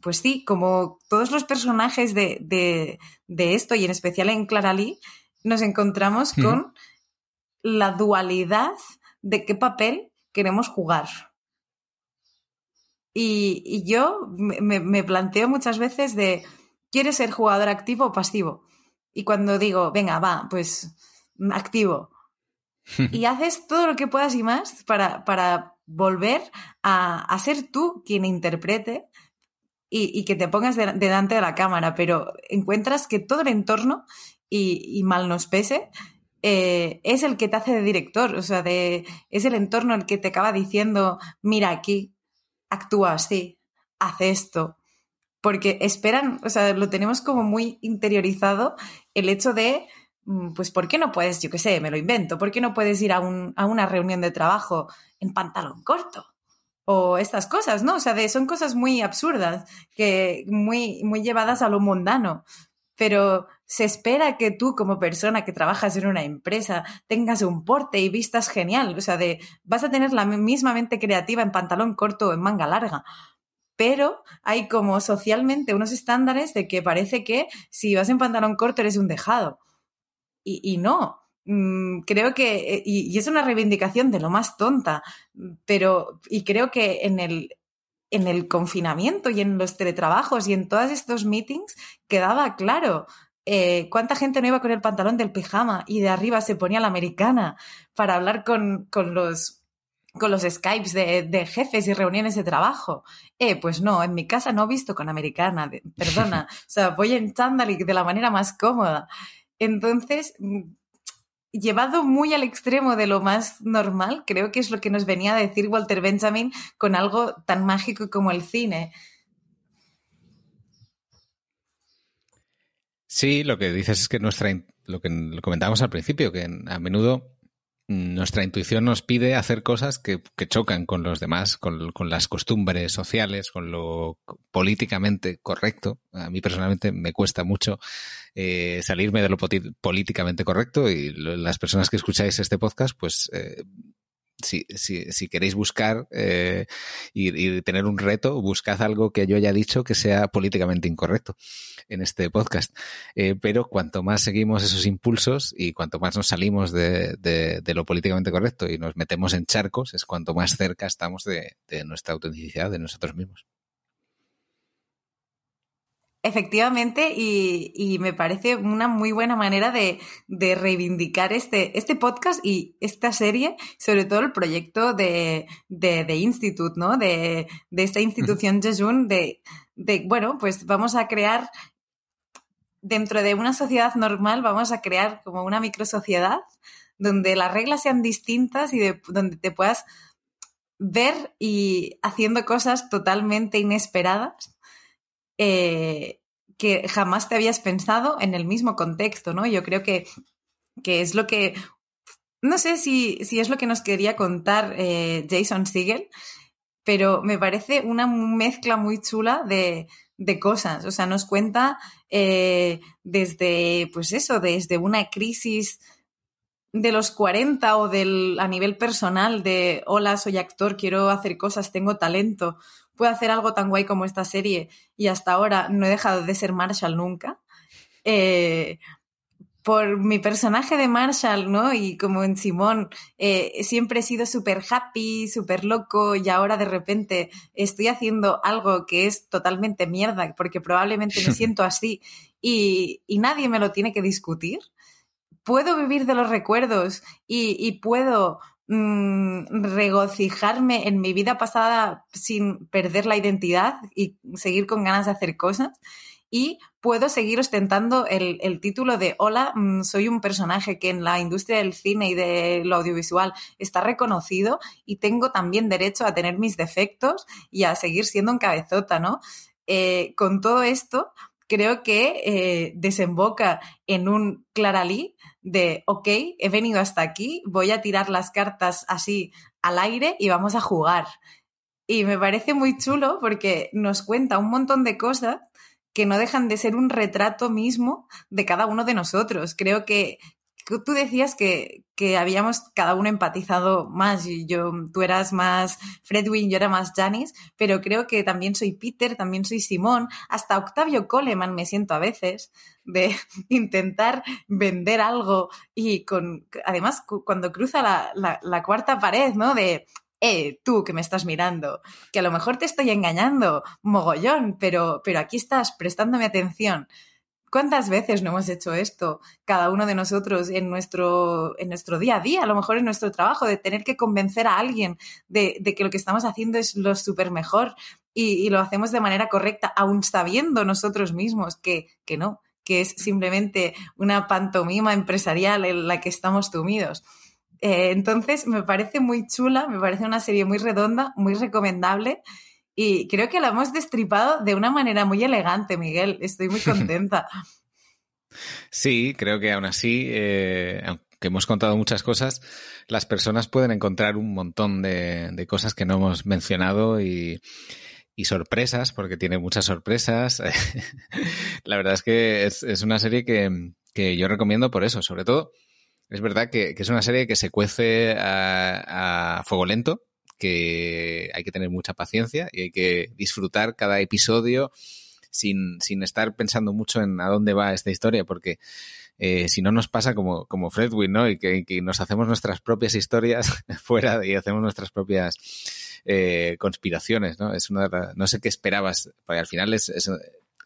pues sí, como todos los personajes de, esto, y en especial en Clara Lee, nos encontramos con la dualidad de qué papel queremos jugar. Y, yo me, planteo muchas veces de, ¿quieres ser jugador activo o pasivo? Y cuando digo, venga, va, pues activo. y haces todo lo que puedas y más para, para volver a, ser tú quien interprete y, que te pongas delante de la cámara, pero encuentras que todo el entorno, y, mal nos pese, eh, es el que te hace de director, o sea, de, es el entorno el que te acaba diciendo, mira aquí, actúa así, hace esto. Porque esperan, o sea, lo tenemos como muy interiorizado el hecho de, mm, pues, ¿por qué no puedes, yo qué sé, me lo invento, ¿por qué no puedes ir a, una reunión de trabajo en pantalón corto? o estas cosas, ¿no? O sea, son cosas muy absurdas, que muy, muy llevadas a lo mundano. Pero se espera que tú, como persona que trabajas en una empresa, tengas un porte y vistas genial. O sea, de vas a tener la misma mente creativa en pantalón corto o en manga larga. Pero hay como socialmente unos estándares de que parece que si vas en pantalón corto eres un dejado. Y, no. Mm, creo que, y, y es una reivindicación de lo más tonta, pero, y creo que en el, en el confinamiento y en los teletrabajos y en todos estos meetings quedaba claro. Eh, ¿Cuánta gente no iba con el pantalón del pijama y de arriba se ponía la americana para hablar con, los con los Skypes de, jefes y reuniones de trabajo. Eh, pues no, en mi casa no he visto con americana, perdona. o sea, voy en chándal y de la manera más cómoda. Entonces, mm, llevado muy al extremo de lo más normal, creo que es lo que nos venía a decir Walter Benjamin con algo tan mágico como el cine. Sí, lo que dices es que nuestra, lo que comentábamos al principio, que a menudo nuestra intuición nos pide hacer cosas que, chocan con los demás, con, las costumbres sociales, con lo políticamente correcto. A mí personalmente me cuesta mucho eh, salirme de lo políticamente correcto y las personas que escucháis este podcast, pues eh, si, si, queréis buscar eh, y, tener un reto, buscad algo que yo haya dicho que sea políticamente incorrecto en este podcast. Eh, pero cuanto más seguimos esos impulsos y cuanto más nos salimos de, de, lo políticamente correcto y nos metemos en charcos, es cuanto más cerca estamos de, de nuestra autenticidad, de nosotros mismos. Efectivamente, y, me parece una muy buena manera de, reivindicar este, este, podcast y esta serie, sobre todo el proyecto de, de, Institute, ¿no? De, esta institución Jejun, de, de, bueno, pues vamos a crear, dentro de una sociedad normal, vamos a crear como una microsociedad donde las reglas sean distintas y donde te puedas ver y haciendo cosas totalmente inesperadas eh, que jamás te habías pensado en el mismo contexto, ¿no? Yo creo que, que es lo que, no sé si, si, es lo que nos quería contar eh, Jason Siegel, pero me parece una mezcla muy chula de, de cosas. O sea, nos cuenta eh, desde, pues eso, desde una crisis de los 40 o del, a nivel personal de, hola, soy actor, quiero hacer cosas, tengo talento, puedo hacer algo tan guay como esta serie y hasta ahora no he dejado de ser Marshall nunca. Eh, por mi personaje de Marshall, ¿no? Y como en Simón, eh, siempre he sido súper happy, súper loco y ahora de repente estoy haciendo algo que es totalmente mierda porque probablemente me siento así y, nadie me lo tiene que discutir. Puedo vivir de los recuerdos y puedo Mm, regocijarme en mi vida pasada sin perder la identidad y seguir con ganas de hacer cosas. Y puedo seguir ostentando el, título de Hola, mm, soy un personaje que en la industria del cine y del audiovisual está reconocido y tengo también derecho a tener mis defectos y a seguir siendo un cabezota, ¿no? Eh, con todo esto, creo que eh, desemboca en un claralí de, ok, he venido hasta aquí, voy a tirar las cartas así al aire y vamos a jugar. Y me parece muy chulo porque nos cuenta un montón de cosas que no dejan de ser un retrato mismo de cada uno de nosotros. Creo que, tú decías que, habíamos cada uno empatizado más. Y yo, tú eras más Fredwin, yo era más Janice, pero creo que también soy Peter, también soy Simón, hasta Octavio Coleman me siento a veces de intentar vender algo y con, además, cuando cruza la, la cuarta pared, ¿no? De, eh, tú que me estás mirando, que a lo mejor te estoy engañando, mogollón, pero, pero aquí estás prestándome atención. ¿Cuántas veces no hemos hecho esto, cada uno de nosotros, en nuestro, en nuestro día a día, a lo mejor en nuestro trabajo, de tener que convencer a alguien de, que lo que estamos haciendo es lo súper mejor y, lo hacemos de manera correcta, aún sabiendo nosotros mismos que, que no, que es simplemente una pantomima empresarial en la que estamos sumidos. Eh, entonces, me parece muy chula, me parece una serie muy redonda, muy recomendable y creo que la hemos destripado de una manera muy elegante, Miguel. Estoy muy contenta. Sí, creo que aún así, eh, aunque hemos contado muchas cosas, las personas pueden encontrar un montón de, cosas que no hemos mencionado y, sorpresas, porque tiene muchas sorpresas. la verdad es que es, una serie que, yo recomiendo por eso, sobre todo. Es verdad que, es una serie que se cuece a fuego lento, que hay que tener mucha paciencia y hay que disfrutar cada episodio sin, sin estar pensando mucho en a dónde va esta historia, porque eh, si no nos pasa como, como Fredwin, ¿no? Y que, nos hacemos nuestras propias historias fuera y hacemos nuestras propias eh, conspiraciones, ¿no? Es una no sé qué esperabas, porque al final es,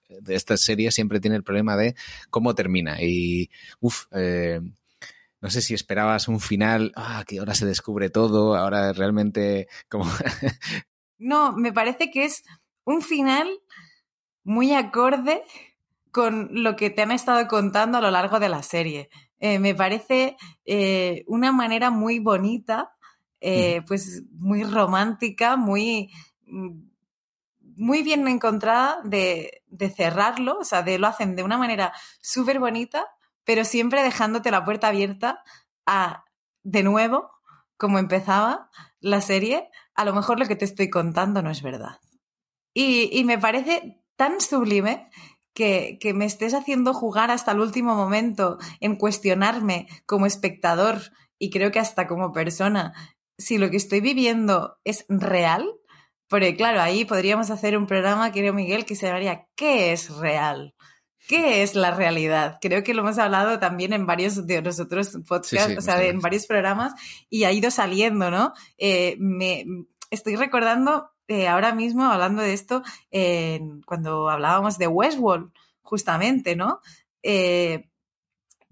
de esta serie siempre tiene el problema de cómo termina y, uff, eh, no sé si esperabas un final, ah, que ahora se descubre todo, ahora realmente como... no, me parece que es un final muy acorde con lo que te han estado contando a lo largo de la serie. Eh, me parece eh, una manera muy bonita, eh, pues muy romántica, muy, muy bien encontrada de, de cerrarlo, o sea, de, lo hacen de una manera súper bonita pero siempre dejándote la puerta abierta a de nuevo, como empezaba la serie, a lo mejor lo que te estoy contando no es verdad. Y, me parece tan sublime que, que, me estés haciendo jugar hasta el último momento en cuestionarme como espectador y creo que hasta como persona si lo que estoy viviendo es real. Porque claro, ahí podríamos hacer un programa, creo Miguel, que se llamaría ¿Qué es real? ¿Qué es la realidad? Creo que lo hemos hablado también en varios de nosotros podcasts, o sea, en varios programas, y ha ido saliendo, ¿no? Eh, me estoy recordando eh, ahora mismo, hablando de esto, cuando hablábamos de Westworld, justamente, ¿no? Eh,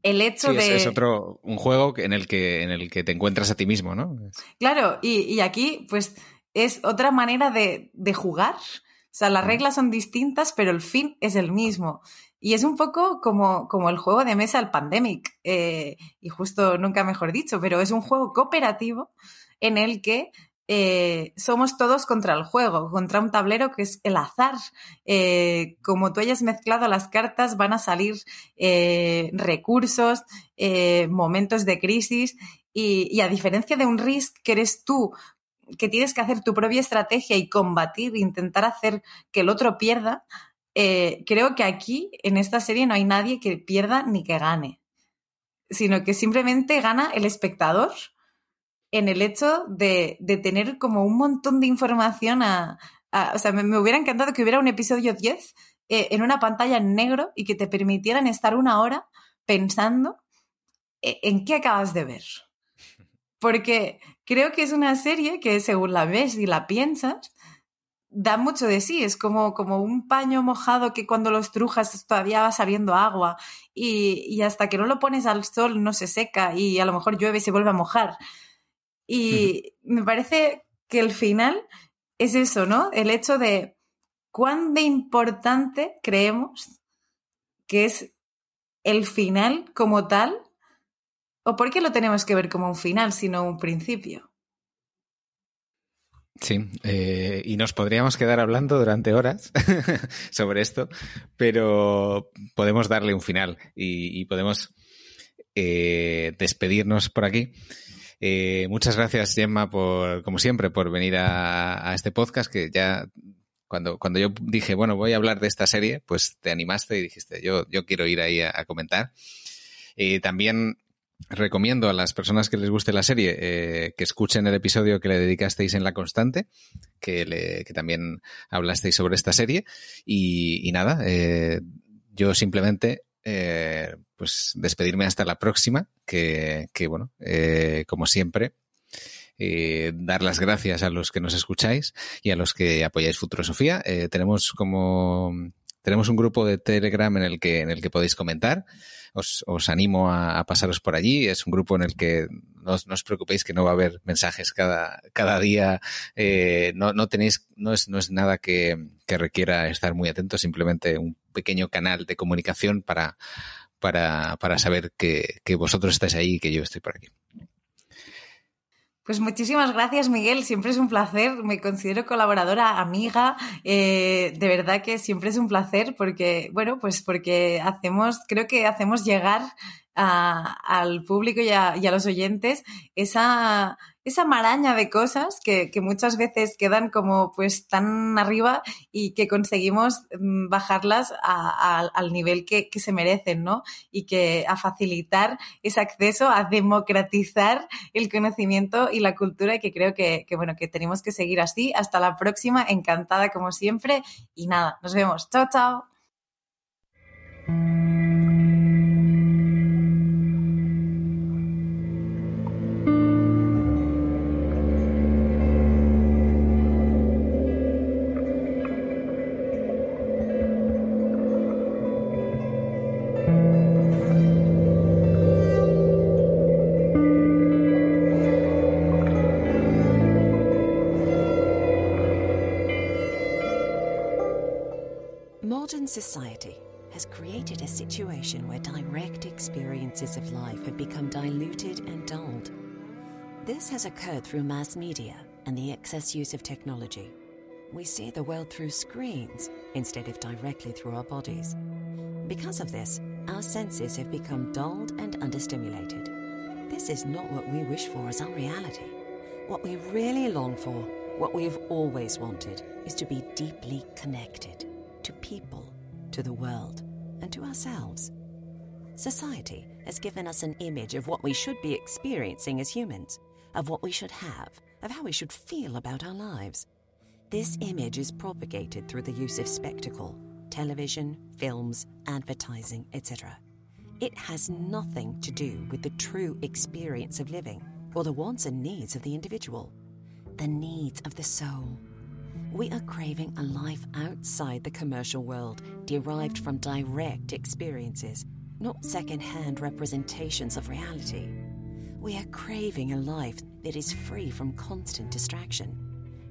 el hecho de. Es, otro, un juego en el, que, en el que te encuentras a ti mismo, ¿no? Claro, y, y aquí, pues, es otra manera de, de jugar. O sea, las reglas son distintas, pero el fin es el mismo. Y es un poco como, como el juego de mesa, el Pandemic, eh, y justo nunca mejor dicho, pero es un juego cooperativo en el que eh, somos todos contra el juego, contra un tablero que es el azar. Eh, como tú hayas mezclado las cartas, van a salir recursos, momentos de crisis, y, y, a diferencia de un risk que eres tú que tienes que hacer tu propia estrategia y combatir, intentar hacer que el otro pierda, eh, creo que aquí, en esta serie, no hay nadie que pierda ni que gane, sino que simplemente gana el espectador en el hecho de, tener como un montón de información a... o sea, me, hubiera encantado que hubiera un episodio 10 eh, en una pantalla en negro y que te permitieran estar una hora pensando eh, en qué acabas de ver. Porque creo que es una serie que según la ves y la piensas, da mucho de sí. Es como, como un paño mojado que cuando lo estrujas todavía va saliendo agua y, hasta que no lo pones al sol no se seca y a lo mejor llueve y se vuelve a mojar. Y me parece que el final es eso, ¿no? El hecho de cuán de importante creemos que es el final como tal ¿O por qué lo tenemos que ver como un final, sino un principio? Sí, eh, y nos podríamos quedar hablando durante horas sobre esto, pero podemos darle un final y, podemos eh, despedirnos por aquí. Eh, muchas gracias, Gemma, por, como siempre, por venir a, este podcast que ya cuando, cuando yo dije, bueno, voy a hablar de esta serie, pues te animaste y dijiste, yo, yo quiero ir ahí a, comentar. también recomiendo a las personas que les guste la serie eh, que escuchen el episodio que le dedicasteis en La Constante, que, le, que también hablasteis sobre esta serie. Y, nada, eh, yo simplemente eh, pues despedirme hasta la próxima, que, que bueno, como siempre, dar las gracias a los que nos escucháis y a los que apoyáis Futurosofía. tenemos como tenemos un grupo de Telegram en el que, en el que podéis comentar. Os, os animo a, pasaros por allí. Es un grupo en el que no, os preocupéis que no va a haber mensajes cada, cada día. Eh, no, no tenéis, no es, no es nada que, requiera estar muy atentos, simplemente un pequeño canal de comunicación para, para, para saber que, que vosotros estáis ahí y que yo estoy por aquí. Pues muchísimas gracias, Miguel. Siempre es un placer. Me considero colaboradora, amiga. Eh, de verdad que siempre es un placer porque, bueno, pues porque hacemos, creo que hacemos llegar al público y a, los oyentes esa, esa maraña de cosas que, muchas veces quedan como pues tan arriba y que conseguimos mm, bajarlas al nivel que, se merecen, ¿no? Y que a facilitar ese acceso, a democratizar el conocimiento y la cultura que creo que, que, bueno, que tenemos que seguir así. Hasta la próxima, encantada como siempre y nada, nos vemos. Chao, chao. This has occurred through mass media and the excess use of technology. We see the world through screens instead of directly through our bodies. Because of this, our senses have become dulled and understimulated. This is not what we wish for as our reality. What we really long for, what we've always wanted, is to be deeply connected to people, to the world, and to ourselves. Society has given us an image of what we should be experiencing as humans, of what we should have, of how we should feel about our lives. This image is propagated through the use of spectacle, television, films, advertising, etc. It has nothing to do with the true experience of living or the wants and needs of the individual, the needs of the soul. We are craving a life outside the commercial world, derived from direct experiences, not second hand representations of reality. We are craving a life that is free from constant distraction.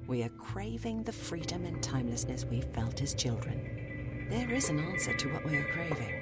We are craving the freedom and timelessness we felt as children. There is an answer to what we are craving.